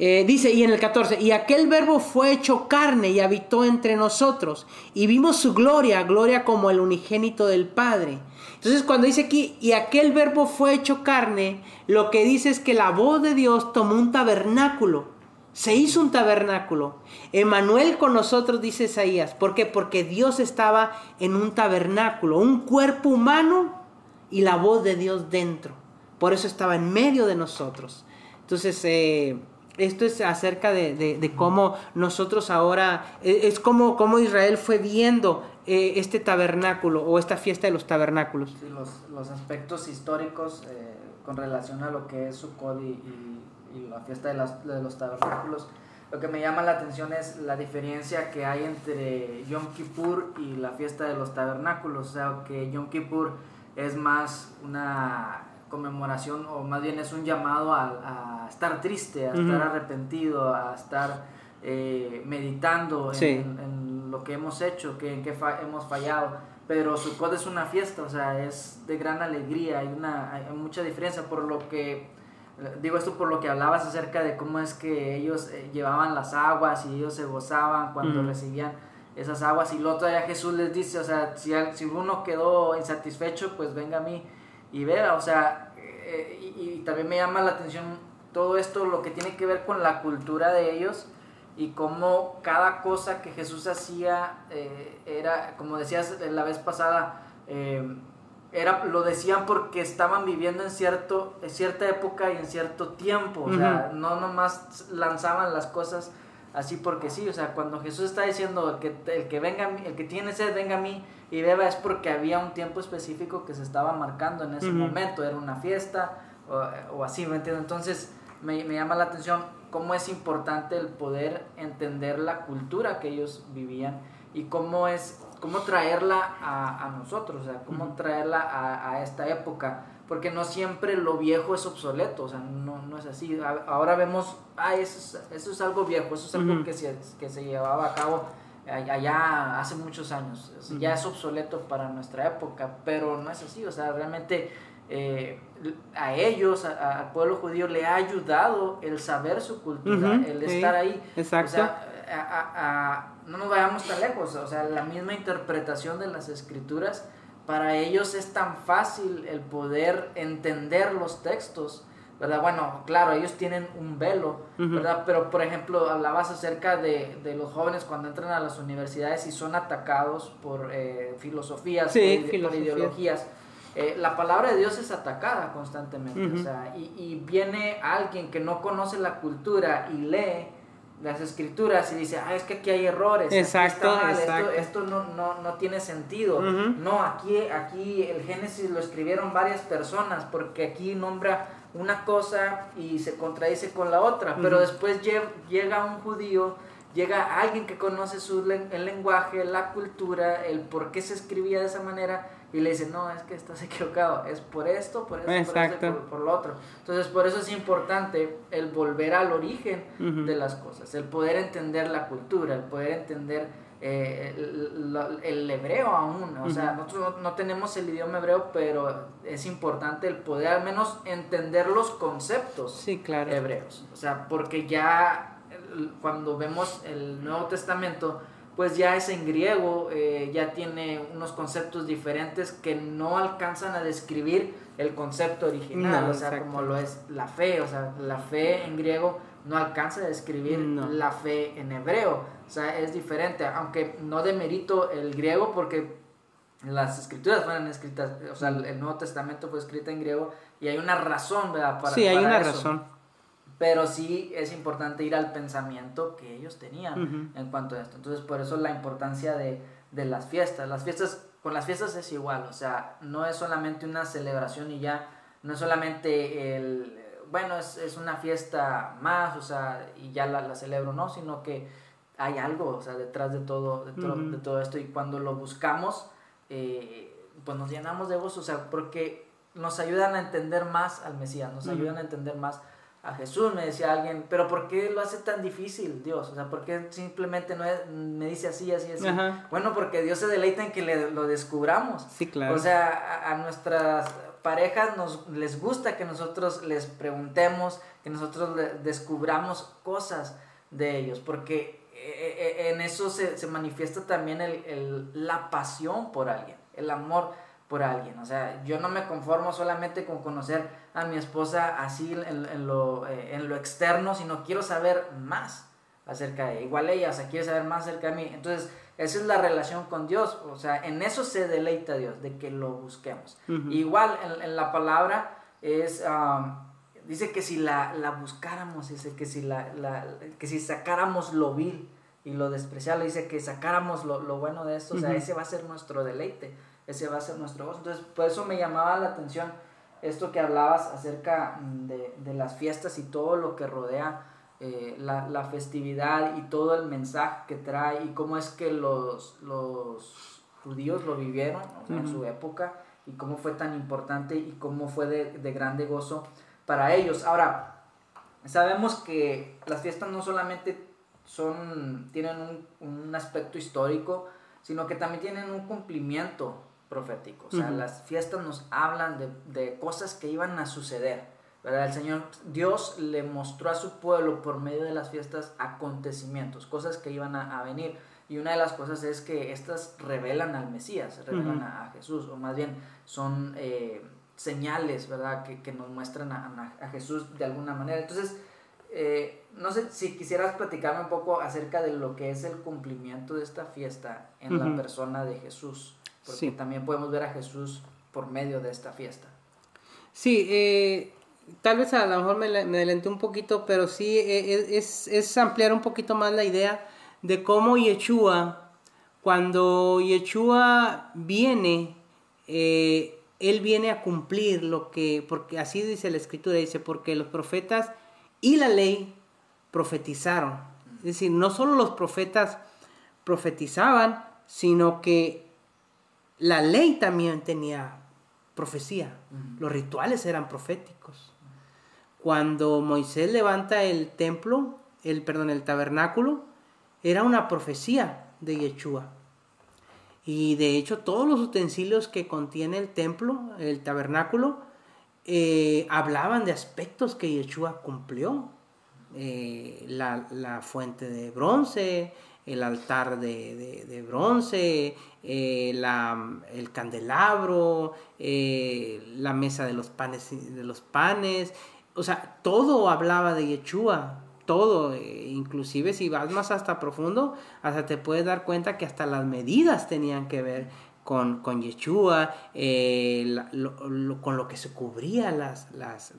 eh, dice, y en el 14, y aquel verbo fue hecho carne y habitó entre nosotros, y vimos su gloria, gloria como el unigénito del Padre. Entonces cuando dice aquí, y aquel verbo fue hecho carne, lo que dice es que la voz de Dios tomó un tabernáculo, se hizo un tabernáculo. Emanuel con nosotros, dice Isaías. ¿Por qué? Porque Dios estaba en un tabernáculo, un cuerpo humano y la voz de Dios dentro. Por eso estaba en medio de nosotros. Entonces, eh, esto es acerca de, cómo nosotros ahora, e, es como, como Israel fue viendo eh, este tabernáculo o esta fiesta de los tabernáculos. Sí, los, aspectos históricos eh, con relación a lo que es Sukkot y, y, la fiesta de, de, los tabernáculos. Lo que me llama la atención es la diferencia que hay entre Yom Kippur y la fiesta de los tabernáculos. O sea, que Yom Kippur es más una conmemoración o más bien es un llamado a, estar triste, a estar arrepentido, a estar eh, meditando en, lo que hemos hecho, que, en qué hemos fallado. Pero Sukkot es una fiesta, o sea, es de gran alegría, hay, una, hay mucha diferencia. Por lo que, digo esto por lo que hablabas acerca de cómo es que ellos eh, llevaban las aguas y ellos se gozaban cuando recibían esas aguas. Y luego todavía Jesús les dice, o sea, si, si uno quedó insatisfecho, pues venga a mí y vea, o sea, eh, y, también me llama la atención todo esto, lo que tiene que ver con la cultura de ellos y cómo cada cosa que Jesús hacía eh, era, como decías la vez pasada, eh, era, lo decían porque estaban viviendo en, cierto, en cierta época y en cierto tiempo, o sea, no nomás lanzaban las cosas así porque sí, o sea, cuando Jesús está diciendo el que, el que venga, el que tiene sed, venga a mí y beba, es porque había un tiempo específico que se estaba marcando en ese momento, era una fiesta o, así, ¿me entiendes? Entonces me, me, llama la atención cómo es importante el poder entender la cultura que ellos vivían y cómo es, cómo traerla a, a nosotros, o sea, cómo traerla a, a esta época porque no siempre lo viejo es obsoleto, o sea, no, no es así. Ahora vemos, ah, eso es, eso es algo viejo, eso es algo que, se, que se llevaba a cabo allá hace muchos años, ya es obsoleto para nuestra época, pero no es así, o sea, realmente eh, a ellos, al pueblo judío, le ha ayudado el saber su cultura, el estar ahí. Exacto. O sea, no nos vayamos tan lejos, o sea, la misma interpretación de las escrituras para ellos es tan fácil el poder entender los textos, ¿verdad? Bueno, claro, ellos tienen un velo, ¿verdad? Pero, por ejemplo, hablabas acerca de, de, los jóvenes cuando entran a las universidades y son atacados por eh, filosofías, por, ideologías. Eh, la palabra de Dios es atacada constantemente, o sea, y, y viene alguien que no conoce la cultura y lee las escrituras y dice, ah, es que aquí hay errores, exacto, Esto, esto no, no, no, tiene sentido. No, aquí, aquí el Génesis lo escribieron varias personas porque aquí nombra una cosa y se contradice con la otra, pero después llega un judío, llega alguien que conoce su, el lenguaje, la cultura, el por qué se escribía de esa manera y le dice, no, es que estás <laughs> equivocado, es por esto, por esto, por, esto por, lo otro. Entonces, por eso es importante el volver al origen de las cosas, el poder entender la cultura, el poder entender eh, el, hebreo aún. O sea, nosotros no, tenemos el idioma hebreo, pero es importante el poder al menos entender los conceptos sí, claro. hebreos. O sea, porque ya cuando vemos el Nuevo Testamento, pues ya es en griego, eh, ya tiene unos conceptos diferentes que no alcanzan a describir el concepto original, o sea, como lo es la fe, o sea, la fe en griego no alcanza a describir la fe en hebreo, o sea, es diferente, aunque no demerito el griego porque las escrituras fueron escritas, o sea, el Nuevo Testamento fue escrito en griego y hay una razón, ¿verdad? Para, sí, hay una razón pero sí es importante ir al pensamiento que ellos tenían en cuanto a esto. Entonces, por eso la importancia de, de, las fiestas. Las fiestas, con las fiestas es igual, o sea, no es solamente una celebración y ya, no es solamente el, bueno, es, es una fiesta más, o sea, y ya la, la celebro, no, sino que hay algo, o sea, detrás de todo, de, de todo esto. Y cuando lo buscamos, eh, pues nos llenamos de gozo, o sea, porque nos ayudan a entender más al Mesías, nos ayudan a entender más a Jesús, me decía alguien, pero ¿por qué lo hace tan difícil Dios? O sea, ¿por qué simplemente no me dice así, así, así? Bueno, porque Dios se deleita en que le, lo descubramos. Sí, claro. O sea, a, nuestras parejas nos, les gusta que nosotros les preguntemos, que nosotros descubramos cosas de ellos, porque eh, eh, en eso se, se manifiesta también el, el, la pasión por alguien, el amor por alguien. O sea, yo no me conformo solamente con conocer a mi esposa así en, lo, eh, en lo externo, sino quiero saber más acerca de ella. Igual ella, o sea, quiere saber más acerca de mí. Entonces, esa es la relación con Dios. O sea, en eso se deleita Dios, de que lo busquemos. Igual en, la palabra es... dice que si la, la buscáramos, dice que si, la, la, que si sacáramos lo vil y lo despreciable, dice que sacáramos lo, lo bueno de esto, o sea, ese va a ser nuestro deleite ese va a ser nuestro gozo. Entonces, por eso me llamaba la atención esto que hablabas acerca de, de las fiestas y todo lo que rodea eh, la, la, festividad y todo el mensaje que trae y cómo es que los, los judíos lo vivieron en su época y cómo fue tan importante y cómo fue de, de grande gozo para ellos. Ahora, sabemos que las fiestas no solamente son, tienen un, un aspecto histórico, sino que también tienen un cumplimiento profético. O sea, las fiestas nos hablan de, de, cosas que iban a suceder. ¿verdad? El Señor Dios le mostró a su pueblo por medio de las fiestas acontecimientos, cosas que iban a, a venir. Y una de las cosas es que estas revelan al Mesías, revelan a, Jesús, o más bien son eh, señales, ¿verdad? Que, que nos muestran a, a, Jesús de alguna manera. Entonces, eh, no sé si quisieras platicarme un poco acerca de lo que es el cumplimiento de esta fiesta en la persona de Jesús porque también podemos ver a Jesús por medio de esta fiesta. Sí, eh, tal vez a lo mejor me, me adelanté un poquito, pero sí eh, es, es, ampliar un poquito más la idea de cómo Yeshua, cuando Yeshua viene, eh, él viene a cumplir lo que, porque así dice la escritura, dice, porque los profetas y la ley profetizaron. Es decir, no solo los profetas profetizaban, sino que la ley también tenía profecía, los rituales eran proféticos. Cuando Moisés levanta el templo, el perdón, el tabernáculo, era una profecía de Yeshua. Y de hecho todos los utensilios que contiene el templo, el tabernáculo, eh, hablaban de aspectos que Yeshua cumplió. Eh, la, la, fuente de bronce, el altar de, bronce, eh, el candelabro, eh, la mesa de los panes, de los panes, o sea, todo hablaba de Yeshua, todo, eh, inclusive si vas más hasta profundo, hasta te puedes dar cuenta que hasta las medidas tenían que ver con, con con lo que se cubría las, las,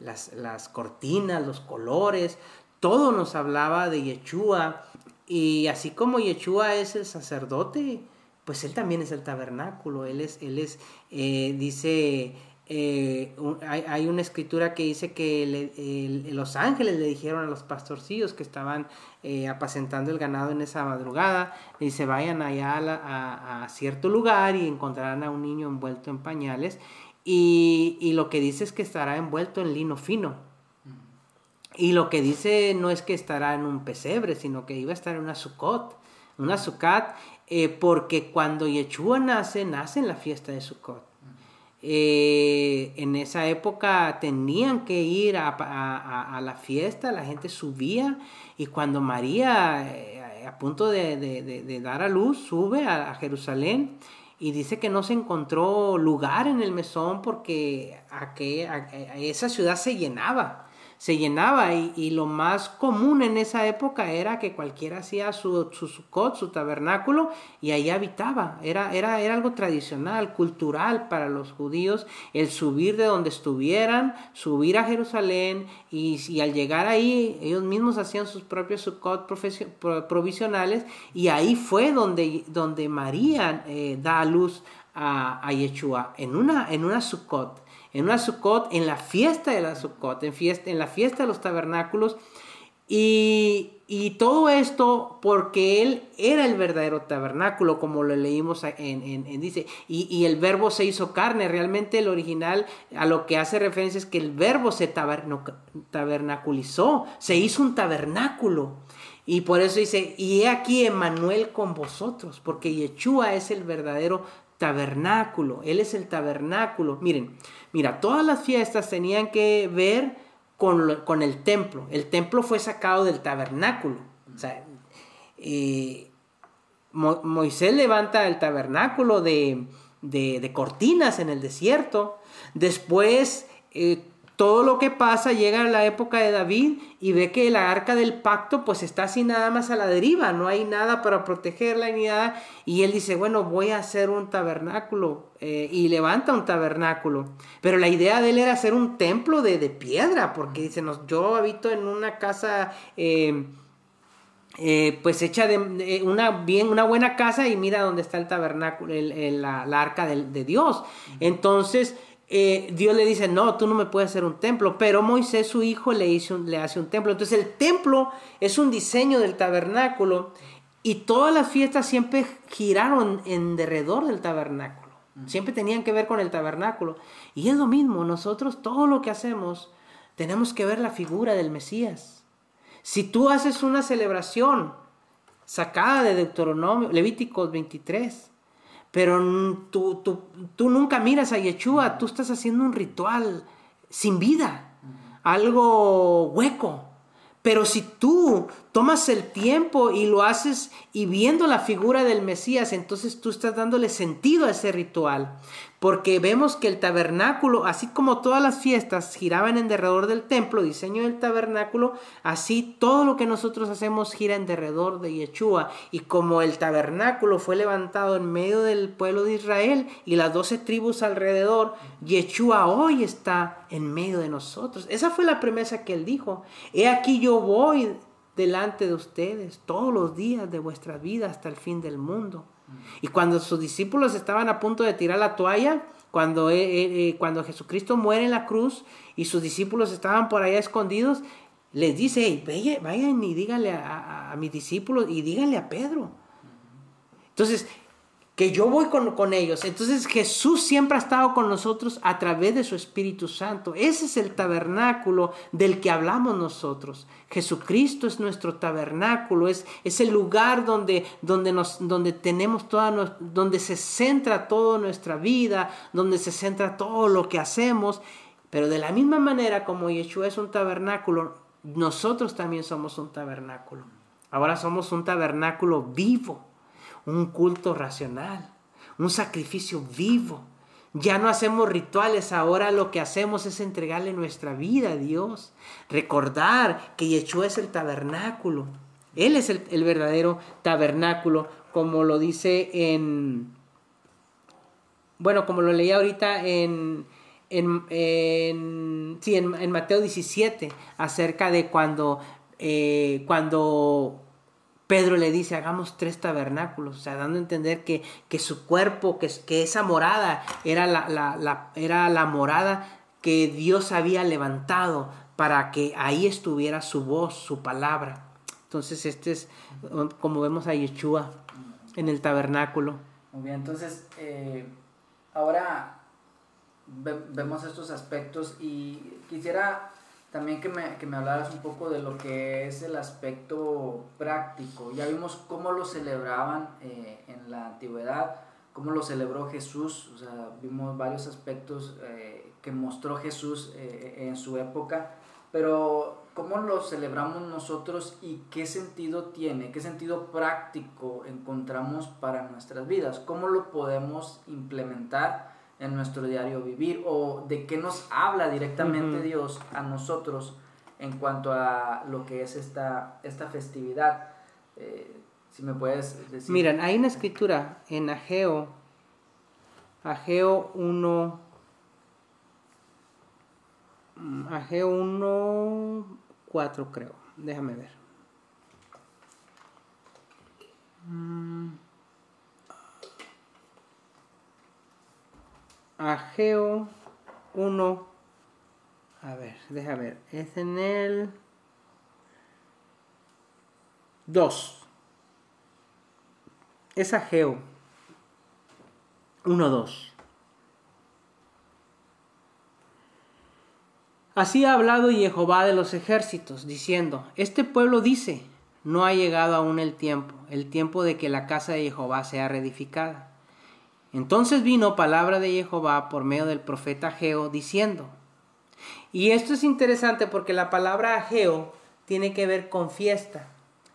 las, las cortinas, los colores, todo nos hablaba de Yeshua y así como Yeshua es el sacerdote, pues él también es el tabernáculo. Él es, él es, eh, dice, eh, hay, una escritura que dice que los ángeles le dijeron a los pastorcillos que estaban eh, apacentando el ganado en esa madrugada, dice, vayan allá a, cierto lugar y encontrarán a un niño envuelto en pañales. Y, y lo que dice es que estará envuelto en lino fino. Y lo que dice no es que estará en un pesebre, sino que iba a estar en una sukkot, una sukkot, eh, porque cuando Yeshua nace, nace en la fiesta de Sukkot. Eh, en esa época tenían que ir a, la fiesta, la gente subía y cuando María, eh, a punto de, dar a luz, sube a, Jerusalén y dice que no se encontró lugar en el mesón porque esa ciudad se llenaba se llenaba y, lo más común en esa época era que cualquiera hacía su, su su tabernáculo y ahí habitaba. Era, era, era algo tradicional, cultural para los judíos, el subir de donde estuvieran, subir a Jerusalén y, al llegar ahí ellos mismos hacían sus propios Sukkot provisionales y ahí fue donde, donde María eh, da a luz a, a Yeshua en una, en una en una Sukkot, en la fiesta de la Sukkot, en, fiesta, en la fiesta de los tabernáculos. Y, todo esto porque Él era el verdadero tabernáculo, como lo leímos en, dice, y, y, el verbo se hizo carne. Realmente el original a lo que hace referencia es que el verbo se tabernaculizó, se hizo un tabernáculo. Y por eso dice, y he aquí Emanuel con vosotros, porque Yeshua es el verdadero tabernáculo, Él es el tabernáculo. Miren, mira, todas las fiestas tenían que ver con, el templo. El templo fue sacado del tabernáculo. O sea, eh, Moisés levanta el tabernáculo de, cortinas en el desierto. Después, eh, todo lo que pasa llega a la época de David y ve que la arca del pacto pues está así nada más a la deriva, no hay nada para protegerla ni nada. Y él dice, bueno, voy a hacer un tabernáculo eh, y levanta un tabernáculo. Pero la idea de él era hacer un templo de, piedra, porque dice, yo habito en una casa... Eh, eh, pues hecha de, una, bien, una buena casa y mira dónde está el tabernáculo, la, arca de, de Dios. Entonces, eh, Dios le dice, no, tú no me puedes hacer un templo, pero Moisés, su hijo, le, hizo, le hace un templo. Entonces el templo es un diseño del tabernáculo y todas las fiestas siempre giraron en derredor del tabernáculo. Siempre tenían que ver con el tabernáculo. Y es lo mismo, nosotros todo lo que hacemos tenemos que ver la figura del Mesías. Si tú haces una celebración sacada de Deuteronomio, Levíticos 23, pero tú, tú, nunca miras a Yeshua, tú estás haciendo un ritual sin vida, algo hueco. Pero si tú tomas el tiempo y lo haces y viendo la figura del Mesías, entonces tú estás dándole sentido a ese ritual porque vemos que el tabernáculo, así como todas las fiestas giraban en derredor del templo, diseño del tabernáculo, así todo lo que nosotros hacemos gira en derredor de Yeshua. Y como el tabernáculo fue levantado en medio del pueblo de Israel y las doce tribus alrededor, Yeshua hoy está en medio de nosotros. Esa fue la promesa que él dijo. He aquí yo voy delante de ustedes todos los días de vuestra vida hasta el fin del mundo. Y cuando sus discípulos estaban a punto de tirar la toalla, cuando, eh, eh, eh, cuando Jesucristo muere en la cruz y sus discípulos estaban por allá escondidos, les dice, vayan y díganle a, a, mis discípulos y díganle a Pedro. Entonces, que yo voy con, ellos. Entonces Jesús siempre ha estado con nosotros a través de su Espíritu Santo. Ese es el tabernáculo del que hablamos nosotros. Jesucristo es nuestro tabernáculo, es, es el lugar donde, donde, nos, donde tenemos toda, donde se centra toda nuestra vida, donde se centra todo lo que hacemos. Pero de la misma manera como Yeshua es un tabernáculo, nosotros también somos un tabernáculo. Ahora somos un tabernáculo vivo un culto racional, un sacrificio vivo. Ya no hacemos rituales, ahora lo que hacemos es entregarle nuestra vida a Dios. Recordar que Yeshua es el tabernáculo. Él es el, verdadero tabernáculo, como lo dice en... Bueno, como lo leí ahorita en, en, en, Mateo 17, acerca de cuando, eh, cuando Pedro le dice, hagamos tres tabernáculos, o sea, dando a entender que, que su cuerpo, que, que esa morada era la, era la morada que Dios había levantado para que ahí estuviera su voz, su palabra. Entonces, este es como vemos a Yeshua en el tabernáculo. Muy bien, entonces, eh, ahora vemos estos aspectos y quisiera también que me, que me hablaras un poco de lo que es el aspecto práctico. Ya vimos cómo lo celebraban eh, en la antigüedad, cómo lo celebró Jesús, o sea, vimos varios aspectos eh, que mostró Jesús eh, en su época, pero cómo lo celebramos nosotros y qué sentido tiene, qué sentido práctico encontramos para nuestras vidas, cómo lo podemos implementar en nuestro diario vivir o de qué nos habla directamente Dios a nosotros en cuanto a lo que es esta, esta festividad. Eh, si me puedes decir. Miren, hay una escritura en Ageo, Ageo 1, mm, Ageo 1, 4 creo, déjame ver. Mm. Ageo 1. A ver, déjame ver. Es en el. 2. Es Ageo 1, 2. Así ha hablado Jehová de los ejércitos, diciendo, Este pueblo dice, no ha llegado aún el tiempo, el tiempo de que la casa de Jehová sea reedificada. Entonces vino palabra de Jehová por medio del profeta Ageo, diciendo, y esto es interesante porque la palabra Ageo tiene que ver con fiesta.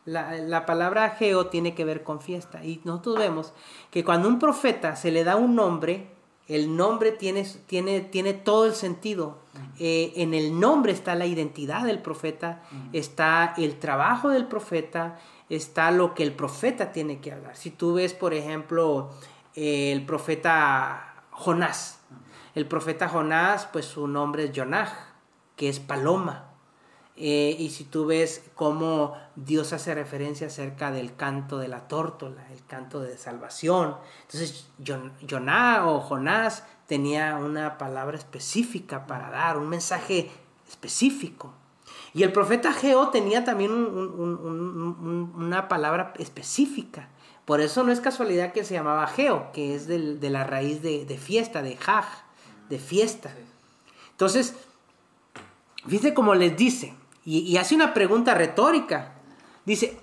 La, palabra Ageo tiene que ver con fiesta. Y nosotros vemos que cuando un profeta se le da un nombre, el nombre tiene, tiene, tiene todo el sentido. Eh, en el nombre está la identidad del profeta, está el trabajo del profeta, está lo que el profeta tiene que hablar. Si tú ves, por ejemplo, el profeta Jonás. El profeta Jonás, pues su nombre es Jonaj, que es paloma. Eh, y si tú ves cómo Dios hace referencia acerca del canto de la tórtola, el canto de salvación. Entonces, Joná o Jonás tenía una palabra específica para dar, un mensaje específico. Y el profeta Geo tenía también una palabra específica. Por eso no es casualidad que se llamaba Geo, que es de la raíz de, fiesta, de Jaj, de fiesta. Entonces, fíjate cómo les dice, y, hace una pregunta retórica. Dice,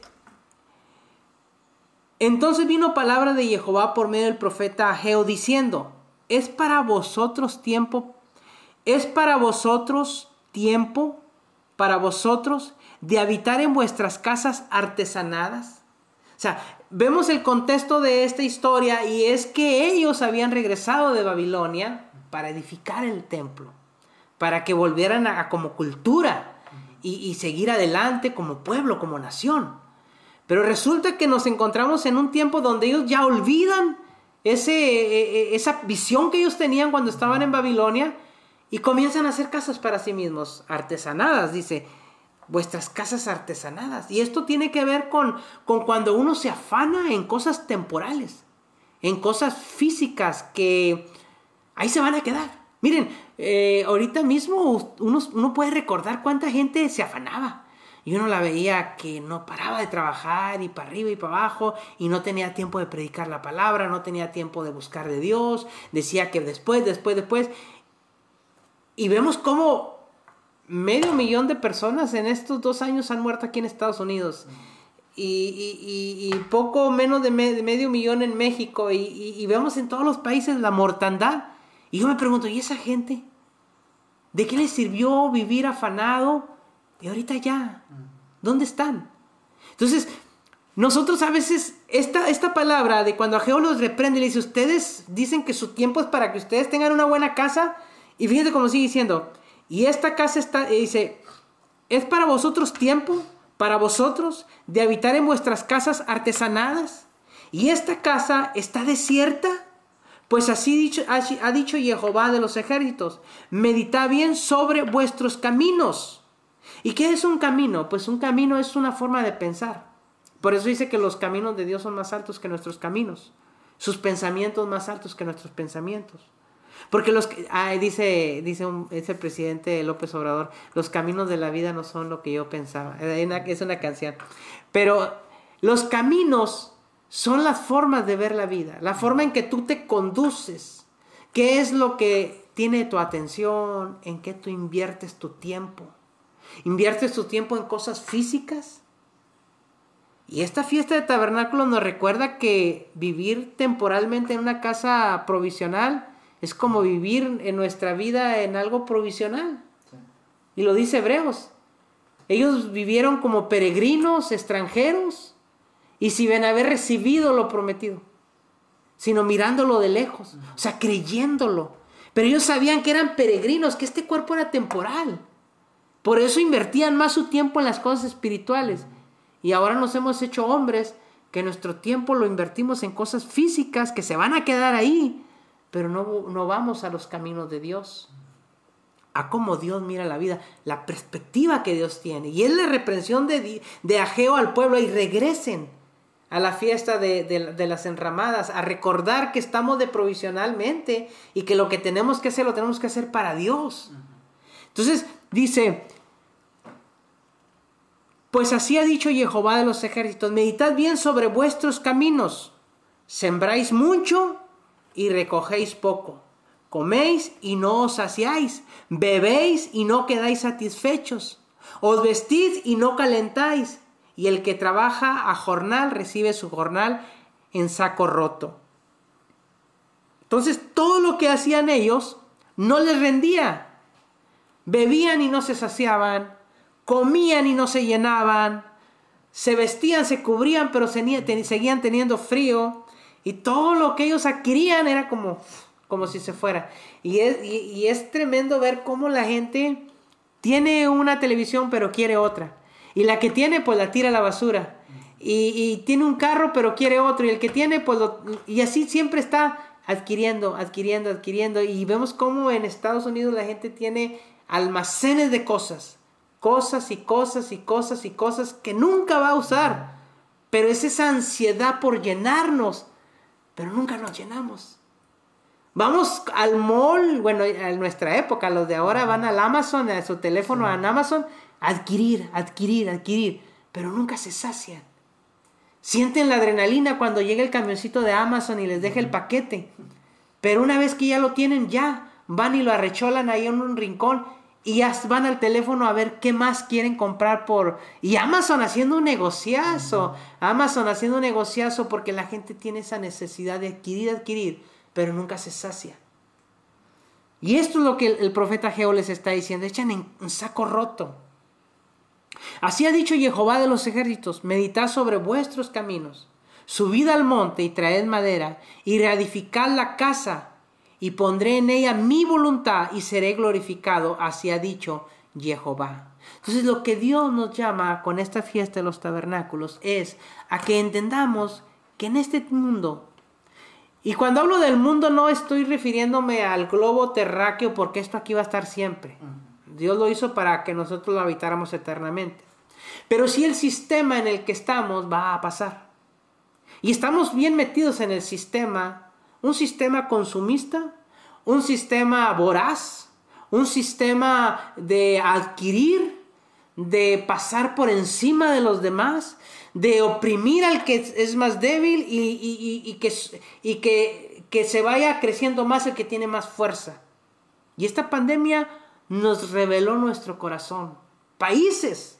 entonces vino palabra de Jehová por medio del profeta Ageo diciendo, es para vosotros tiempo, es para vosotros tiempo, para vosotros de habitar en vuestras casas artesanadas. O sea, vemos el contexto de esta historia y es que ellos habían regresado de Babilonia para edificar el templo, para que volvieran a como cultura y, seguir adelante como pueblo, como nación. Pero resulta que nos encontramos en un tiempo donde ellos ya olvidan ese, e, e, esa visión que ellos tenían cuando estaban en Babilonia y comienzan a hacer casas para sí mismos, artesanadas, dice, vuestras casas artesanadas. Y esto tiene que ver con, con cuando uno se afana en cosas temporales, en cosas físicas que ahí se van a quedar. Miren, eh, ahorita mismo uno, puede recordar cuánta gente se afanaba. Y uno la veía que no paraba de trabajar y para arriba y para abajo y no tenía tiempo de predicar la palabra, no tenía tiempo de buscar de Dios, decía que después, después, después. Y vemos cómo medio millón de personas en estos dos años han muerto aquí en Estados Unidos. Y, poco menos de, medio millón en México. y vemos en todos los países la mortandad. Y yo me pregunto, ¿y esa gente? ¿De qué les sirvió vivir afanado? Y ahorita ya, ¿dónde están? Entonces, nosotros a veces, esta, esta palabra de cuando Ageo los reprende, le dice, ustedes dicen que su tiempo es para que ustedes tengan una buena casa. Y fíjense cómo sigue diciendo, y esta casa está, dice, es para vosotros tiempo, para vosotros, de habitar en vuestras casas artesanadas. Y esta casa está desierta. Pues así ha dicho Jehová de los ejércitos, medita bien sobre vuestros caminos. ¿Y qué es un camino? Pues un camino es una forma de pensar. Por eso dice que los caminos de Dios son más altos que nuestros caminos, sus pensamientos más altos que nuestros pensamientos. Porque los dice, dice es el presidente López Obrador, los caminos de la vida no son lo que yo pensaba. Es una canción. Pero los caminos son las formas de ver la vida, la forma en que tú te conduces, qué es lo que tiene tu atención, en qué tú inviertes tu tiempo. ¿Inviertes tu tiempo en cosas físicas? Y esta fiesta de tabernáculo nos recuerda que vivir temporalmente en una casa provisional es como vivir en nuestra vida en algo provisional. Y lo dice Hebreos. Ellos vivieron como peregrinos, extranjeros, y si ven haber recibido lo prometido, sino mirándolo de lejos, o sea, creyéndolo. Pero ellos sabían que eran peregrinos, que este cuerpo era temporal. Por eso invertían más su tiempo en las cosas espirituales. Y ahora nos hemos hecho hombres que nuestro tiempo lo invertimos en cosas físicas que se van a quedar ahí, pero no, no vamos a los caminos de Dios. A cómo Dios mira la vida, la perspectiva que Dios tiene. Y es la reprensión de, de Ageo al pueblo y regresen a la fiesta de, las enramadas, a recordar que estamos de provisionalmente y que lo que tenemos que hacer lo tenemos que hacer para Dios. Entonces dice, Pues así ha dicho Jehová de los ejércitos, meditad bien sobre vuestros caminos, sembráis mucho y recogéis poco, coméis y no os saciáis, bebéis y no quedáis satisfechos, os vestid y no calentáis, y el que trabaja a jornal recibe su jornal en saco roto. Entonces todo lo que hacían ellos no les rendía. Bebían y no se saciaban, comían y no se llenaban, se vestían, se cubrían, pero seguían teniendo frío. Y todo lo que ellos adquirían era como, como si se fuera. Y es, y es tremendo ver cómo la gente tiene una televisión pero quiere otra. Y la que tiene pues la tira a la basura. Y, tiene un carro pero quiere otro. Y el que tiene pues Y así siempre está adquiriendo, adquiriendo, adquiriendo. Y vemos cómo en Estados Unidos la gente tiene almacenes de cosas. Cosas y cosas y cosas y cosas que nunca va a usar. Pero es esa ansiedad por llenarnos. Pero nunca nos llenamos. Vamos al mall, bueno, en nuestra época, los de ahora van al Amazon, a su teléfono, a Amazon, adquirir, adquirir, adquirir, pero nunca se sacian. Sienten la adrenalina cuando llega el camioncito de Amazon y les deja el paquete. Pero una vez que ya lo tienen, ya van y lo arrecholan ahí en un rincón y ya van al teléfono a ver qué más quieren comprar por... Y Amazon haciendo un negociazo, Amazon haciendo un negociazo porque la gente tiene esa necesidad de adquirir, adquirir, pero nunca se sacia. Y esto es lo que el, profeta Geo les está diciendo, echan en un saco roto. Así ha dicho Jehová de los ejércitos, meditad sobre vuestros caminos, subid al monte y traed madera, y reedificad la casa, y pondré en ella mi voluntad, y seré glorificado, así ha dicho Jehová. Entonces lo que Dios nos llama con esta fiesta de los tabernáculos es a que entendamos que en este mundo, y cuando hablo del mundo no estoy refiriéndome al globo terráqueo porque esto aquí va a estar siempre. Dios lo hizo para que nosotros lo habitáramos eternamente. Pero si el sistema en el que estamos va a pasar. Y estamos bien metidos en el sistema, un sistema consumista, un sistema voraz, un sistema de adquirir, de pasar por encima de los demás, de oprimir al que es más débil y, que, y que, que se vaya creciendo más el que tiene más fuerza. Y esta pandemia nos reveló nuestro corazón. Países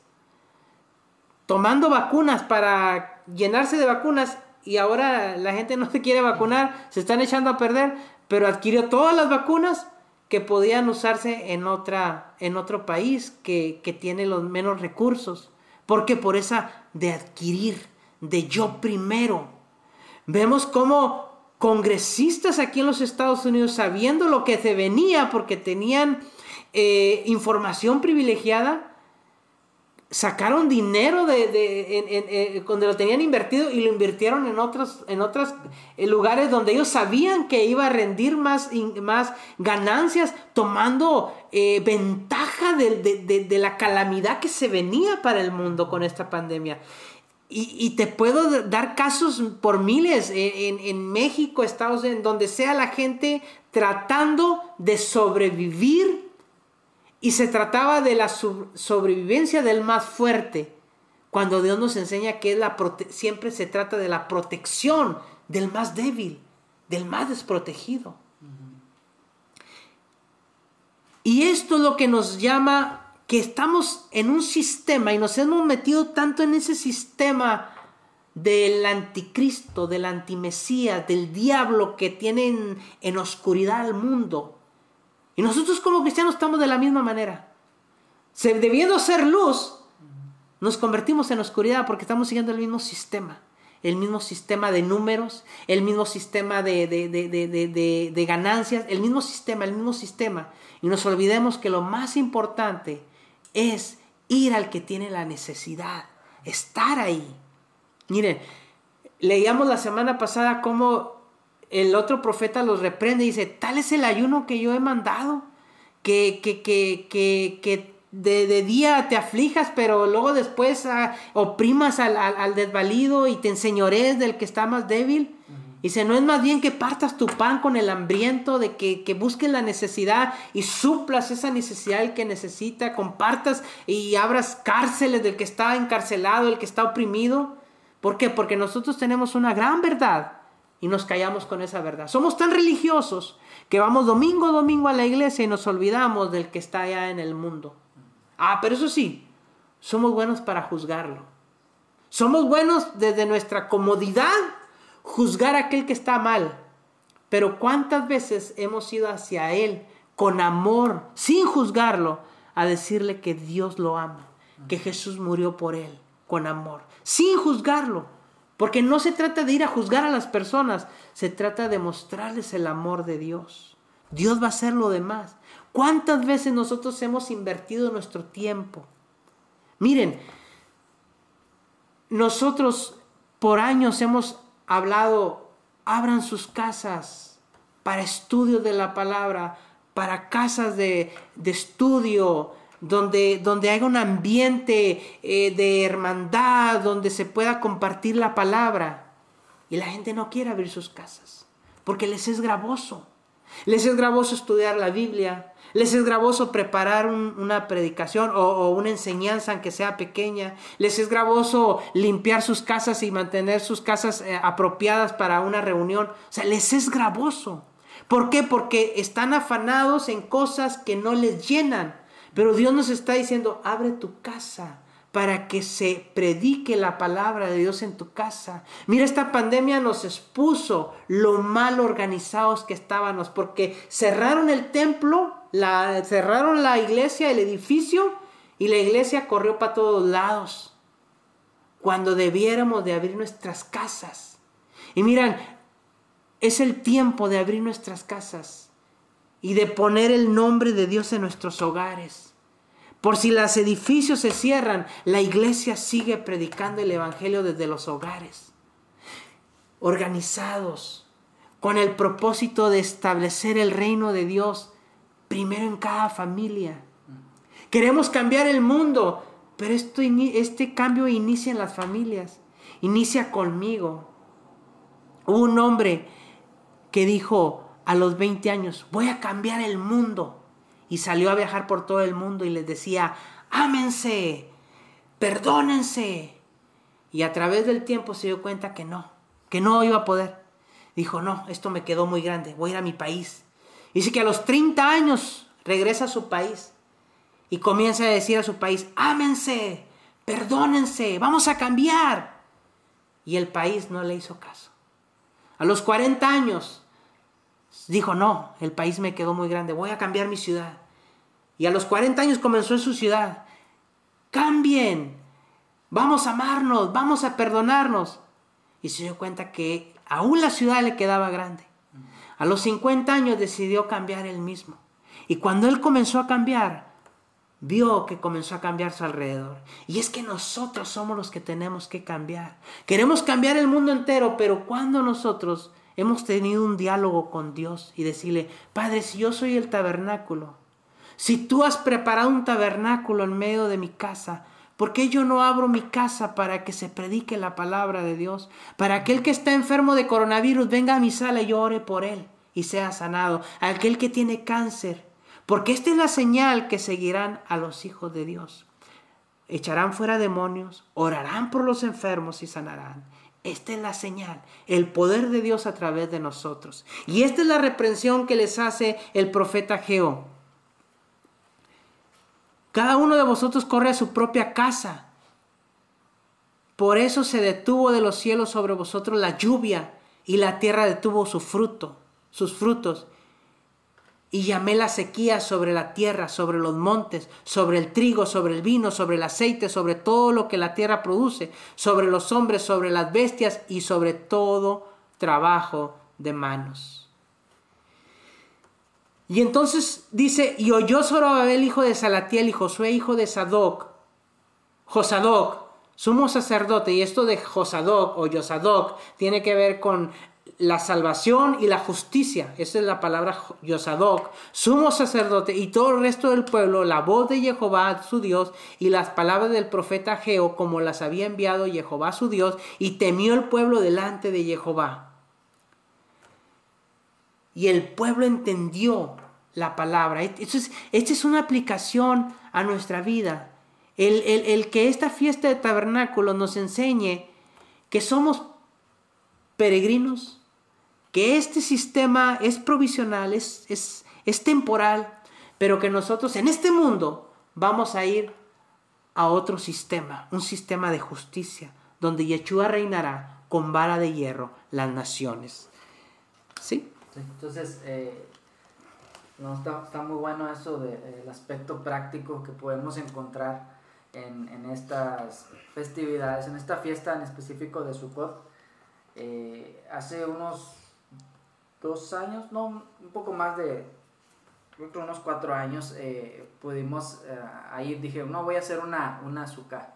tomando vacunas para llenarse de vacunas y ahora la gente <laughs> no se quiere vacunar, se están echando a perder, pero adquirió todas las vacunas que podían usarse en, otra, en otro país que, que tiene los menos recursos. Porque por esa de adquirir, de yo primero. Vemos cómo congresistas aquí en los Estados Unidos, sabiendo lo que se venía, porque tenían eh, información privilegiada, sacaron dinero de, eh, donde lo tenían invertido y lo invirtieron en otros, en otros eh, lugares donde ellos sabían que iba a rendir más, más ganancias, tomando ventaja de, la calamidad que se venía para el mundo con esta pandemia. Y, te puedo dar casos por miles en, en México, Estados Unidos, en donde sea la gente tratando de sobrevivir y se trataba de la sobrevivencia del más fuerte, cuando Dios nos enseña que siempre se trata de la protección del más débil, del más desprotegido. Y esto es lo que nos llama que estamos en un sistema y nos hemos metido tanto en ese sistema del anticristo, del antimesías, del diablo que tiene en oscuridad al mundo, y nosotros como cristianos estamos de la misma manera. Se, debiendo ser luz, nos convertimos en oscuridad porque estamos siguiendo el mismo sistema. El mismo sistema de números, el mismo sistema de, de ganancias, el mismo sistema, el mismo sistema. Y nos olvidemos que lo más importante es ir al que tiene la necesidad, estar ahí. Miren, leíamos la semana pasada cómo el otro profeta los reprende y dice, tal es el ayuno que yo he mandado, que, que, que, que, de, día te aflijas, pero luego después ah, oprimas al, al, desvalido y te enseñores del que está más débil. Dice, no es más bien que partas tu pan con el hambriento, de que, que busques la necesidad y suplas esa necesidad el que necesita, compartas y abras cárceles del que está encarcelado, el que está oprimido. ¿Por qué? Porque nosotros tenemos una gran verdad y nos callamos con esa verdad. Somos tan religiosos que vamos domingo a domingo a la iglesia y nos olvidamos del que está allá en el mundo. Ah, pero eso sí, somos buenos para juzgarlo. Somos buenos desde nuestra comodidad juzgar aquel que está mal. Pero ¿cuántas veces hemos ido hacia Él con amor, sin juzgarlo, a decirle que Dios lo ama, que Jesús murió por Él, con amor, sin juzgarlo? Porque no se trata de ir a juzgar a las personas, se trata de mostrarles el amor de Dios. Dios va a hacer lo demás. ¿Cuántas veces nosotros hemos invertido nuestro tiempo? Miren, nosotros por años hemos hablado, abran sus casas para estudio de la palabra, para casas de, estudio, donde, donde haya un ambiente eh, de hermandad, donde se pueda compartir la palabra. Y la gente no quiere abrir sus casas, porque les es gravoso. Les es gravoso estudiar la Biblia, les es gravoso preparar una predicación o, una enseñanza, aunque sea pequeña. Les es gravoso limpiar sus casas y mantener sus casas eh, apropiadas para una reunión. O sea, les es gravoso. ¿Por qué? Porque están afanados en cosas que no les llenan. Pero Dios nos está diciendo, abre tu casa para que se predique la palabra de Dios en tu casa. Mira, esta pandemia nos expuso lo mal organizados que estábamos, porque cerraron el templo, la, cerraron la iglesia, el edificio, y la iglesia corrió para todos lados, cuando debiéramos de abrir nuestras casas. Y miran, es el tiempo de abrir nuestras casas y de poner el nombre de Dios en nuestros hogares. Por si los edificios se cierran, la iglesia sigue predicando el Evangelio desde los hogares, organizados, con el propósito de establecer el reino de Dios primero en cada familia. Queremos cambiar el mundo, pero este cambio inicia en las familias, inicia conmigo. Hubo un hombre que dijo a los 20 años, voy a cambiar el mundo y salió a viajar por todo el mundo y les decía, ámense, perdónense. Y a través del tiempo se dio cuenta que no, que no iba a poder. Dijo, no, esto me quedó muy grande, voy a ir a mi país. Dice que a los 30 años regresa a su país y comienza a decir a su país, ámense, perdónense, vamos a cambiar. Y el país no le hizo caso. A los 40 años dijo, no, el país me quedó muy grande, voy a cambiar mi ciudad. Y a los 40 años comenzó en su ciudad. Cambien, vamos a amarnos, vamos a perdonarnos. Y se dio cuenta que aún la ciudad le quedaba grande. A los 50 años decidió cambiar él mismo. Y cuando él comenzó a cambiar, vio que comenzó a cambiar su alrededor. Y es que nosotros somos los que tenemos que cambiar. Queremos cambiar el mundo entero, pero cuando nosotros hemos tenido un diálogo con Dios y decirle, Padre, si yo soy el tabernáculo, si tú has preparado un tabernáculo en medio de mi casa, ¿por qué yo no abro mi casa para que se predique la palabra de Dios? Para aquel que está enfermo de coronavirus venga a mi sala y yo ore por él y sea sanado. Aquel que tiene cáncer, porque esta es la señal que seguirán a los hijos de Dios. Echarán fuera demonios, orarán por los enfermos y sanarán. Esta es la señal, el poder de Dios a través de nosotros. Y esta es la reprensión que les hace el profeta Geo. Cada uno de vosotros corre a su propia casa. Por eso se detuvo de los cielos sobre vosotros la lluvia y la tierra detuvo su fruto, sus frutos y llamé la sequía sobre la tierra, sobre los montes, sobre el trigo, sobre el vino, sobre el aceite, sobre todo lo que la tierra produce, sobre los hombres, sobre las bestias y sobre todo trabajo de manos. Y entonces dice, y oyó Zorobabel, hijo de Salatiel, y Josué, hijo de Sadoc, Josadoc, sumo sacerdote, y esto de Josadoc o Yosadoc tiene que ver con la salvación y la justicia, esa es la palabra Yosadoc, sumo sacerdote y todo el resto del pueblo, la voz de Jehová su Dios y las palabras del profeta Geo como las había enviado Jehová su Dios y temió el pueblo delante de Jehová. y el pueblo entendió la palabra. Entonces, esta es una aplicación a nuestra vida. El, el, que esta fiesta de tabernáculo nos enseñe que somos peregrinos, que este sistema es provisional, es, es, es temporal, pero que nosotros en este mundo vamos a ir a otro sistema, un sistema de justicia, donde Yeshua reinará con vara de hierro las naciones. ¿Sí? entonces, eh, no, está, muy bueno eso del aspecto práctico que podemos encontrar en, en, estas festividades, en esta fiesta en específico de Sukkot. Eh, hace unos dos años, no, un poco más de, creo que unos cuatro años, eh, pudimos eh, ahí, dije, no, voy a hacer una, una azúcar.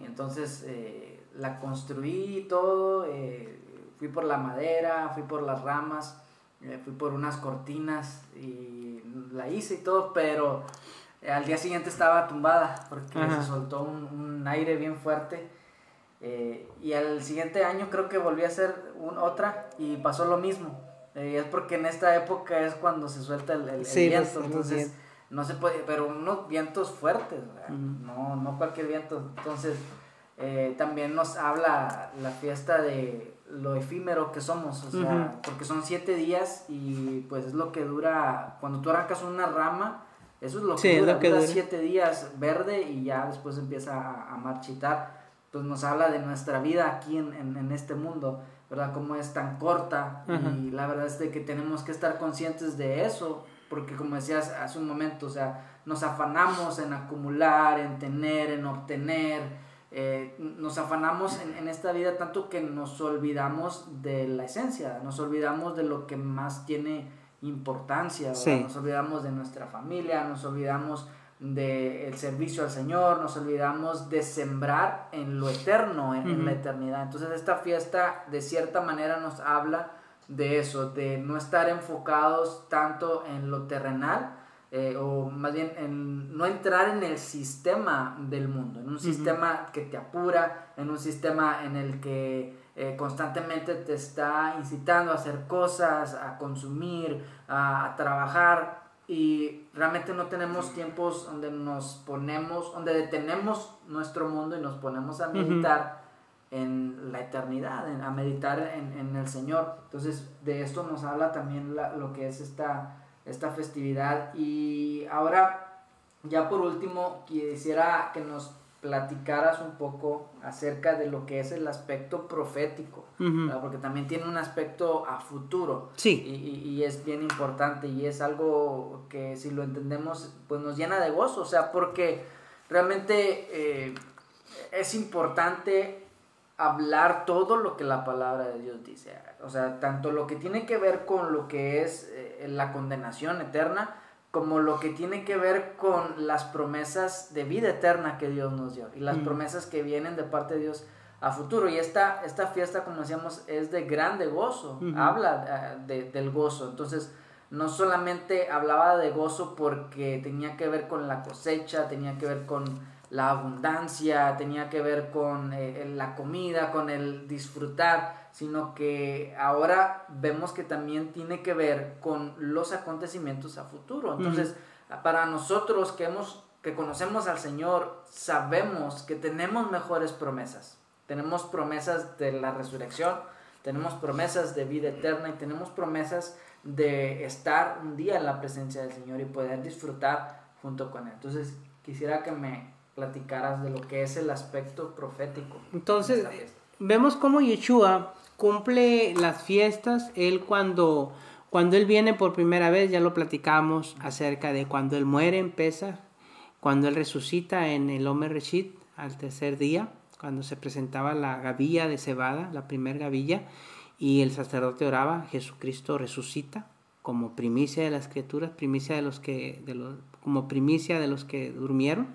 Y entonces la construí y todo, fui por la madera, fui por las ramas, fui por unas cortinas y la hice y todo, pero al día siguiente estaba tumbada porque se soltó un, un, aire bien fuerte. Y al siguiente año creo que volví a hacer un, otra y pasó lo mismo. Y es porque en esta época es cuando se suelta el, el, viento, entonces no se puede, pero unos vientos fuertes, no, no cualquier viento. Entonces eh, también nos habla la fiesta de lo efímero que somos, o sea, porque son siete días y pues es lo que dura, cuando tú arrancas una rama, eso es lo que dura, dura, siete días verde y ya después empieza a, a, marchitar. Pues nos habla de nuestra vida aquí en, en, en este mundo. ¿verdad? Como es tan corta y la verdad es de que tenemos que estar conscientes de eso, porque como decías hace un momento, o sea, nos afanamos en acumular, en tener, en obtener, eh, nos afanamos en, en, esta vida tanto que nos olvidamos de la esencia, nos olvidamos de lo que más tiene importancia, nos olvidamos de nuestra familia, nos olvidamos del servicio al Señor, nos olvidamos de sembrar en lo eterno, en, la eternidad. Entonces esta fiesta de cierta manera nos habla de eso, de no estar enfocados tanto en lo terrenal, eh, o más bien en no entrar en el sistema del mundo, en un sistema que te apura, en un sistema en el que eh, constantemente te está incitando a hacer cosas, a consumir, a trabajar, y realmente no tenemos tiempos donde nos ponemos, donde detenemos nuestro mundo y nos ponemos a meditar en la eternidad, a meditar en, el Señor. Entonces, de esto nos habla también lo que es esta, esta festividad. Y ahora, ya por último, quisiera que nos platicaras un poco acerca de lo que es el aspecto profético, porque también tiene un aspecto a futuro. Sí. y, y, es bien importante y es algo que si lo entendemos pues nos llena de gozo, o sea, porque realmente eh, es importante hablar todo lo que la palabra de Dios dice, o sea, tanto lo que tiene que ver con lo que es eh, la condenación eterna, como lo que tiene que ver con las promesas de vida eterna que Dios nos dio y las mm. promesas que vienen de parte de Dios a futuro. Y esta, esta fiesta, como decíamos, es de grande gozo, habla eh, del gozo. Entonces, no solamente hablaba de gozo porque tenía que ver con la cosecha, tenía que ver con la abundancia, tenía que ver con eh, la comida, con el disfrutar, sino que ahora vemos que también tiene que ver con los acontecimientos a futuro. Entonces, para nosotros que hemos que conocemos al Señor, sabemos que tenemos mejores promesas. Tenemos promesas de la resurrección, tenemos promesas de vida eterna y tenemos promesas de estar un día en la presencia del Señor y poder disfrutar junto con Él. Entonces, quisiera que me platicaras de lo que es el aspecto profético. Entonces, vemos cómo Yeshua cumple las fiestas, él cuando, cuando él viene por primera vez, ya lo platicamos acerca de cuando él muere en Pesach, cuando él resucita en el Omer Reshit al tercer día, cuando se presentaba la gavilla de cebada, la primer gavilla, y el sacerdote oraba, Jesucristo resucita como primicia de las criaturas, primicia de los que, de los, como primicia de los que durmieron.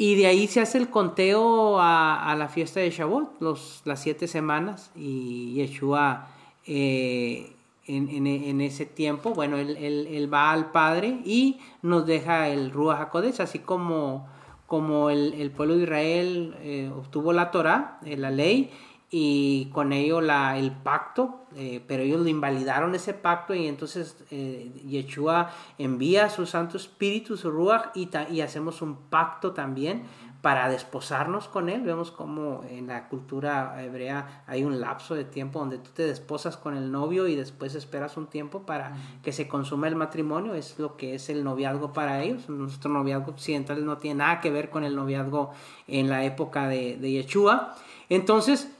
Y de ahí se hace el conteo a, la fiesta de Shavuot, los, las siete semanas, y Yeshua eh, en, ese tiempo, bueno, él, va al Padre y nos deja el Ruach HaKodesh, así como, como el, pueblo de Israel eh, obtuvo la Torah, eh, la ley, y con ello la, el pacto, eh, pero ellos lo invalidaron ese pacto y entonces eh, Yeshua envía su Santo Espíritu, su Ruach, y, y hacemos un pacto también para desposarnos con Él. Vemos como en la cultura hebrea hay un lapso de tiempo donde tú te desposas con el novio y después esperas un tiempo para que se consuma el matrimonio. Es lo que es el noviazgo para ellos. Nuestro noviazgo occidental no tiene nada que ver con el noviazgo en la época de, de Yeshua. Entonces,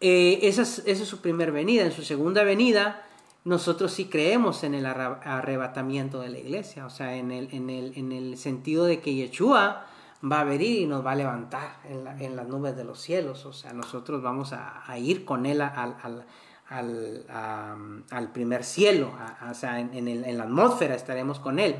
eh, esa, es, su primera venida. En su segunda venida, nosotros sí creemos en el arrebatamiento de la iglesia, o sea, en el, en el, en el sentido de que Yeshua va a venir y nos va a levantar en, las nubes de los cielos, o sea, nosotros vamos a, ir con él al, primer cielo, o sea, en la atmósfera estaremos con él.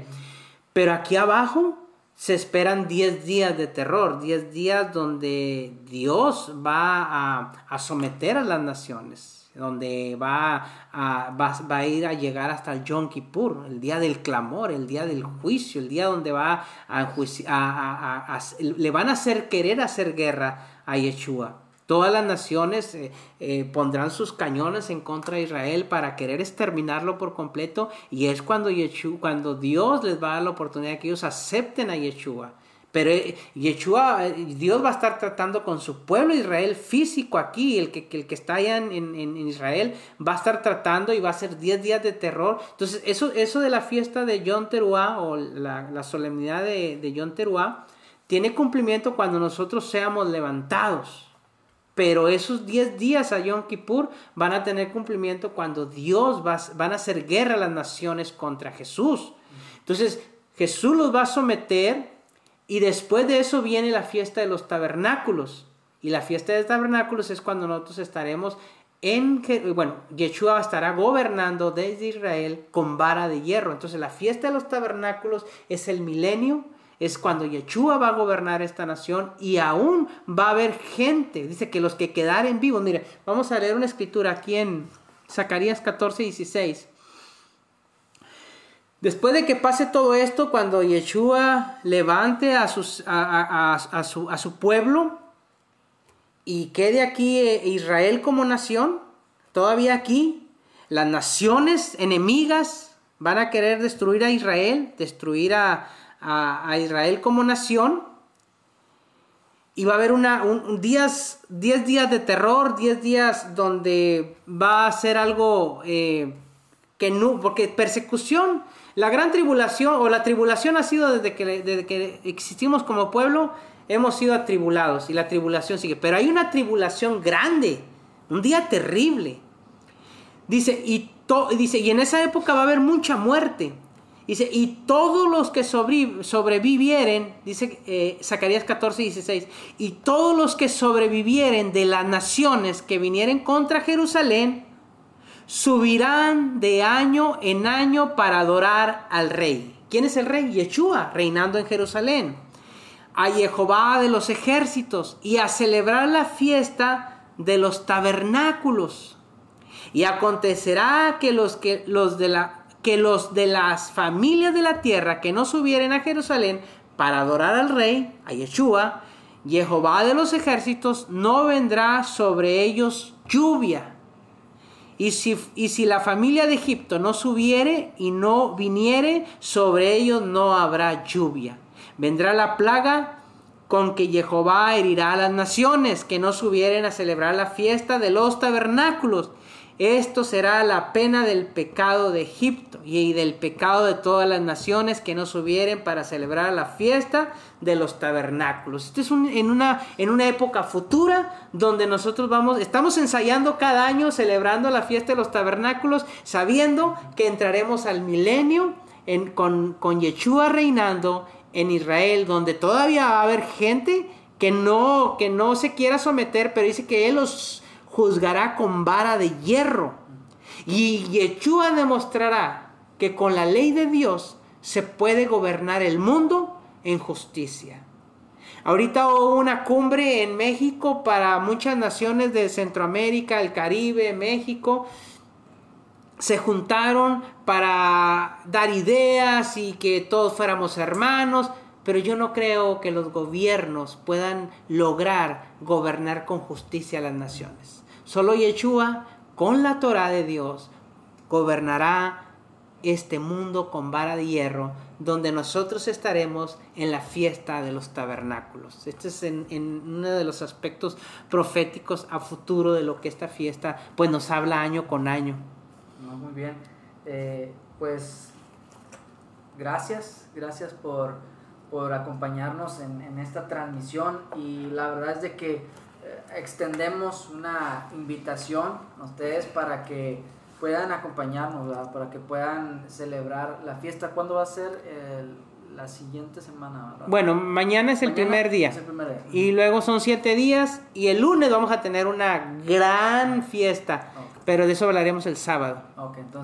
Pero aquí abajo se esperan 10 días de terror, 10 días donde Dios va a, someter a las naciones, donde va a, a ir a llegar hasta el Yom Kippur, el día del clamor, el día del juicio, el día donde va a, le van a hacer querer hacer guerra a Yeshua. Todas las naciones eh, eh, pondrán sus cañones en contra de Israel para querer exterminarlo por completo y es cuando, cuando Dios les va a dar la oportunidad de que ellos acepten a Yeshua. Pero eh, Yeshua, Dios va a estar tratando con su pueblo Israel físico aquí, el que, el que está allá en, Israel, va a estar tratando y va a ser 10 días de terror. Entonces, eso, eso de la fiesta de Yom Teruah o la, solemnidad de, de Yom Teruah tiene cumplimiento cuando nosotros seamos levantados. Pero esos 10 días a Yom Kippur van a tener cumplimiento cuando Dios va, van a hacer guerra a las naciones contra Jesús. Entonces Jesús los va a someter y después de eso viene la fiesta de los tabernáculos. Y la fiesta de los tabernáculos es cuando nosotros estaremos en, bueno, Yeshua estará gobernando desde Israel con vara de hierro. Entonces la fiesta de los tabernáculos es el milenio es cuando Yeshua va a gobernar esta nación y aún va a haber gente. Dice que los que quedaren vivos. Mire, vamos a leer una escritura aquí en Zacarías 14, 16. Después de que pase todo esto, cuando Yeshua levante a, a, su, a su pueblo y quede aquí eh, Israel como nación, todavía aquí, las naciones enemigas van a querer destruir a Israel, destruir a, a, Israel como nación. Y va a haber una, un, días, 10 días de terror, 10 días donde va a ser algo eh, que no, porque persecución, la gran tribulación o la tribulación ha sido desde que, desde que existimos como pueblo, hemos sido atribulados y la tribulación sigue. Pero hay una tribulación grande, un día terrible. Dice, y, dice, y en esa época va a haber mucha muerte. Dice, y todos los que sobrevivieren, dice eh, Zacarías 14, 16, y todos los que sobrevivieren de las naciones que vinieren contra Jerusalén, subirán de año en año para adorar al rey. ¿Quién es el rey? Yeshua, reinando en Jerusalén. A Jehová de los ejércitos y a celebrar la fiesta de los tabernáculos. Y acontecerá que los, que, los de la que los de las familias de la tierra que no subieren a Jerusalén para adorar al rey, a Yeshua, Jehová de los ejércitos, no vendrá sobre ellos lluvia. Y si, y si la familia de Egipto no subiere y no viniere, sobre ellos no habrá lluvia. Vendrá la plaga con que Jehová herirá a las naciones que no subieren a celebrar la fiesta de los tabernáculos esto será la pena del pecado de Egipto y del pecado de todas las naciones que no subieren para celebrar la fiesta de los tabernáculos. Esto es en, una, en una época futura donde nosotros vamos, estamos ensayando cada año, celebrando la fiesta de los tabernáculos, sabiendo que entraremos al milenio con, con Yeshua reinando en Israel, donde todavía va a haber gente que no, que no se quiera someter, pero dice que Él los juzgará con vara de hierro. Y Yeshua demostrará que con la ley de Dios se puede gobernar el mundo en justicia. Ahorita hubo una cumbre en México para muchas naciones de Centroamérica, el Caribe, México. Se juntaron para dar ideas y que todos fuéramos hermanos. pero yo no creo que los gobiernos puedan lograr gobernar con justicia a las naciones. Solo Yeshua, con la Torah de Dios, gobernará este mundo con vara de hierro, donde nosotros estaremos en la fiesta de los tabernáculos. Este es en, uno de los aspectos proféticos a futuro de lo que esta fiesta pues nos habla año con año. Muy bien, eh, pues gracias, gracias por, por acompañarnos en, en, esta transmisión y la verdad es de que extendemos una invitación a ustedes para que puedan acompañarnos, para que puedan celebrar la fiesta. ¿Cuándo va a ser? la siguiente semana. Bueno, mañana es el, primer, día. Y luego son siete días y el lunes vamos a tener una gran fiesta. Pero de eso hablaremos el sábado.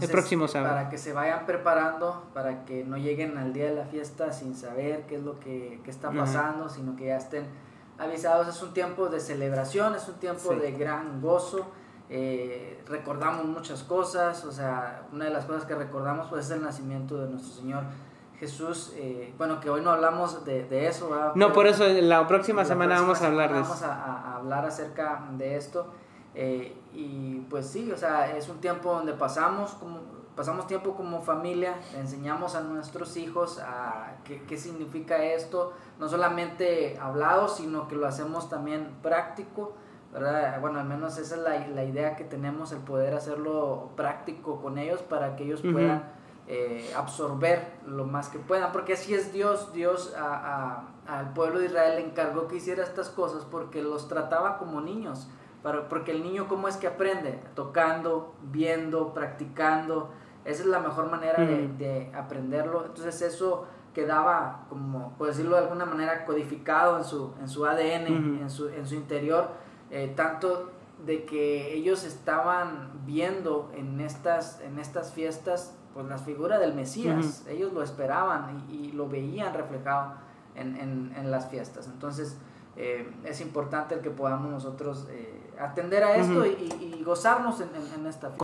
el próximo sábado. Para que se vayan preparando, para que no lleguen al día de la fiesta sin saber qué es lo que, está pasando, sino que ya estén avisados. Es un tiempo de celebración, es un tiempo de gran gozo eh, recordamos muchas cosas, o sea, una de las cosas que recordamos pues es el nacimiento de nuestro Señor Jesús, eh, bueno, que hoy no hablamos de, eso. No, por eso la próxima semana vamos a hablar de eso. Vamos a, hablar acerca de esto. Eh, y pues sí, o sea, es un tiempo donde pasamos como pasamos tiempo como familia, enseñamos a nuestros hijos a qué, qué significa esto, no solamente hablado, sino que lo hacemos también práctico bueno, al menos esa es la, la, idea que tenemos, el poder hacerlo práctico con ellos para que ellos puedan eh, absorber lo más que puedan, porque así es Dios, Dios a, al pueblo de Israel le encargó que hiciera estas cosas porque los trataba como niños, para, porque el niño cómo es que aprende, tocando, viendo, practicando, esa es la mejor manera de, de aprenderlo, entonces eso quedaba como, por decirlo de alguna manera, codificado en su, en su ADN, en, su, en su interior, eh, tanto de que ellos estaban viendo en estas, en estas fiestas pues la figura del Mesías, ellos lo esperaban y, lo veían reflejado en, las fiestas. Entonces eh, es importante el que podamos nosotros eh, atender a esto y, y, gozarnos en, esta fiesta.